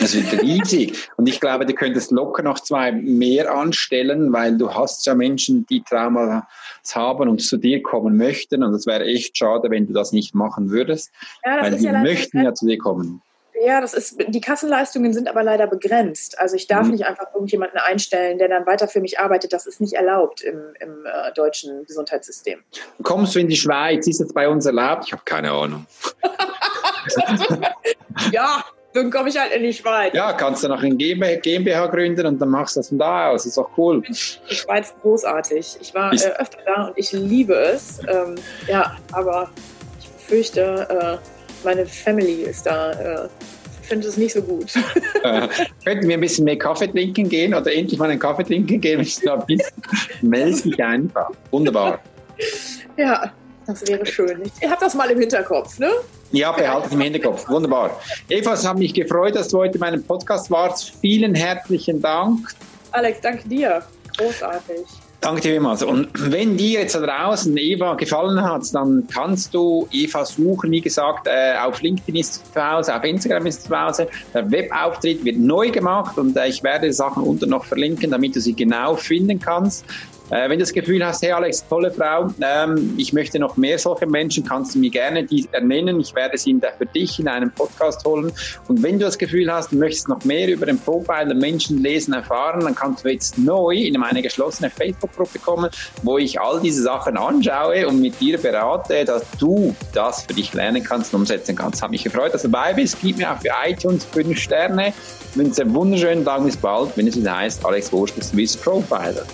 Es wird riesig. Und ich glaube, du könntest locker noch zwei mehr anstellen, weil du hast ja Menschen, die Traumas haben und zu dir kommen möchten. Und es wäre echt schade, wenn du das nicht machen würdest. Ja, weil die ja möchten ja zu dir kommen. Ja, das ist, die Kassenleistungen sind aber leider begrenzt. Also ich darf mhm. nicht einfach irgendjemanden einstellen, der dann weiter für mich arbeitet. Das ist nicht erlaubt im, im äh, deutschen Gesundheitssystem. Kommst du in die Schweiz? Ist es bei uns erlaubt? Ich habe keine Ahnung. ja, dann komme ich halt in die Schweiz. Ja, kannst du noch ein GmbH gründen und dann machst du das von da aus. Ist auch cool. Die Schweiz großartig. Ich war äh, öfter da und ich liebe es. Ähm, ja, aber ich fürchte, äh, meine Family ist da, äh, finde es nicht so gut. Äh, könnten wir ein bisschen mehr Kaffee trinken gehen oder endlich mal einen Kaffee trinken gehen? Ich da bist, dich einfach. Wunderbar. Ja, das wäre schön. Ich habe das mal im Hinterkopf, ne? Ja, behalte es im Hinterkopf. Wunderbar. Eva, es hat mich gefreut, dass du heute in meinem Podcast warst. Vielen herzlichen Dank. Alex, danke dir. Großartig. Danke dir vielmals. Und wenn dir jetzt da draußen Eva gefallen hat, dann kannst du Eva suchen. Wie gesagt, äh, auf LinkedIn ist sie zu Hause, auf Instagram ist sie zu Hause. Der Webauftritt wird neu gemacht und äh, ich werde die Sachen unten noch verlinken, damit du sie genau finden kannst. Äh, wenn du das Gefühl hast, hey Alex, tolle Frau, ähm, ich möchte noch mehr solche Menschen, kannst du mir gerne die ernennen. Ich werde sie für dich in einem Podcast holen. Und wenn du das Gefühl hast, du möchtest noch mehr über den Profiler Menschen lesen, erfahren, dann kannst du jetzt neu in meine geschlossene Facebook-Gruppe kommen, wo ich all diese Sachen anschaue und mit dir berate, dass du das für dich lernen kannst und umsetzen kannst. Hat mich gefreut, dass du dabei bist. Gib mir auch für iTunes 5 Sterne. Ich wünsche einen wunderschönen Tag. Bis bald, wenn es wieder heißt, Alex Wurst, Swiss Profiler.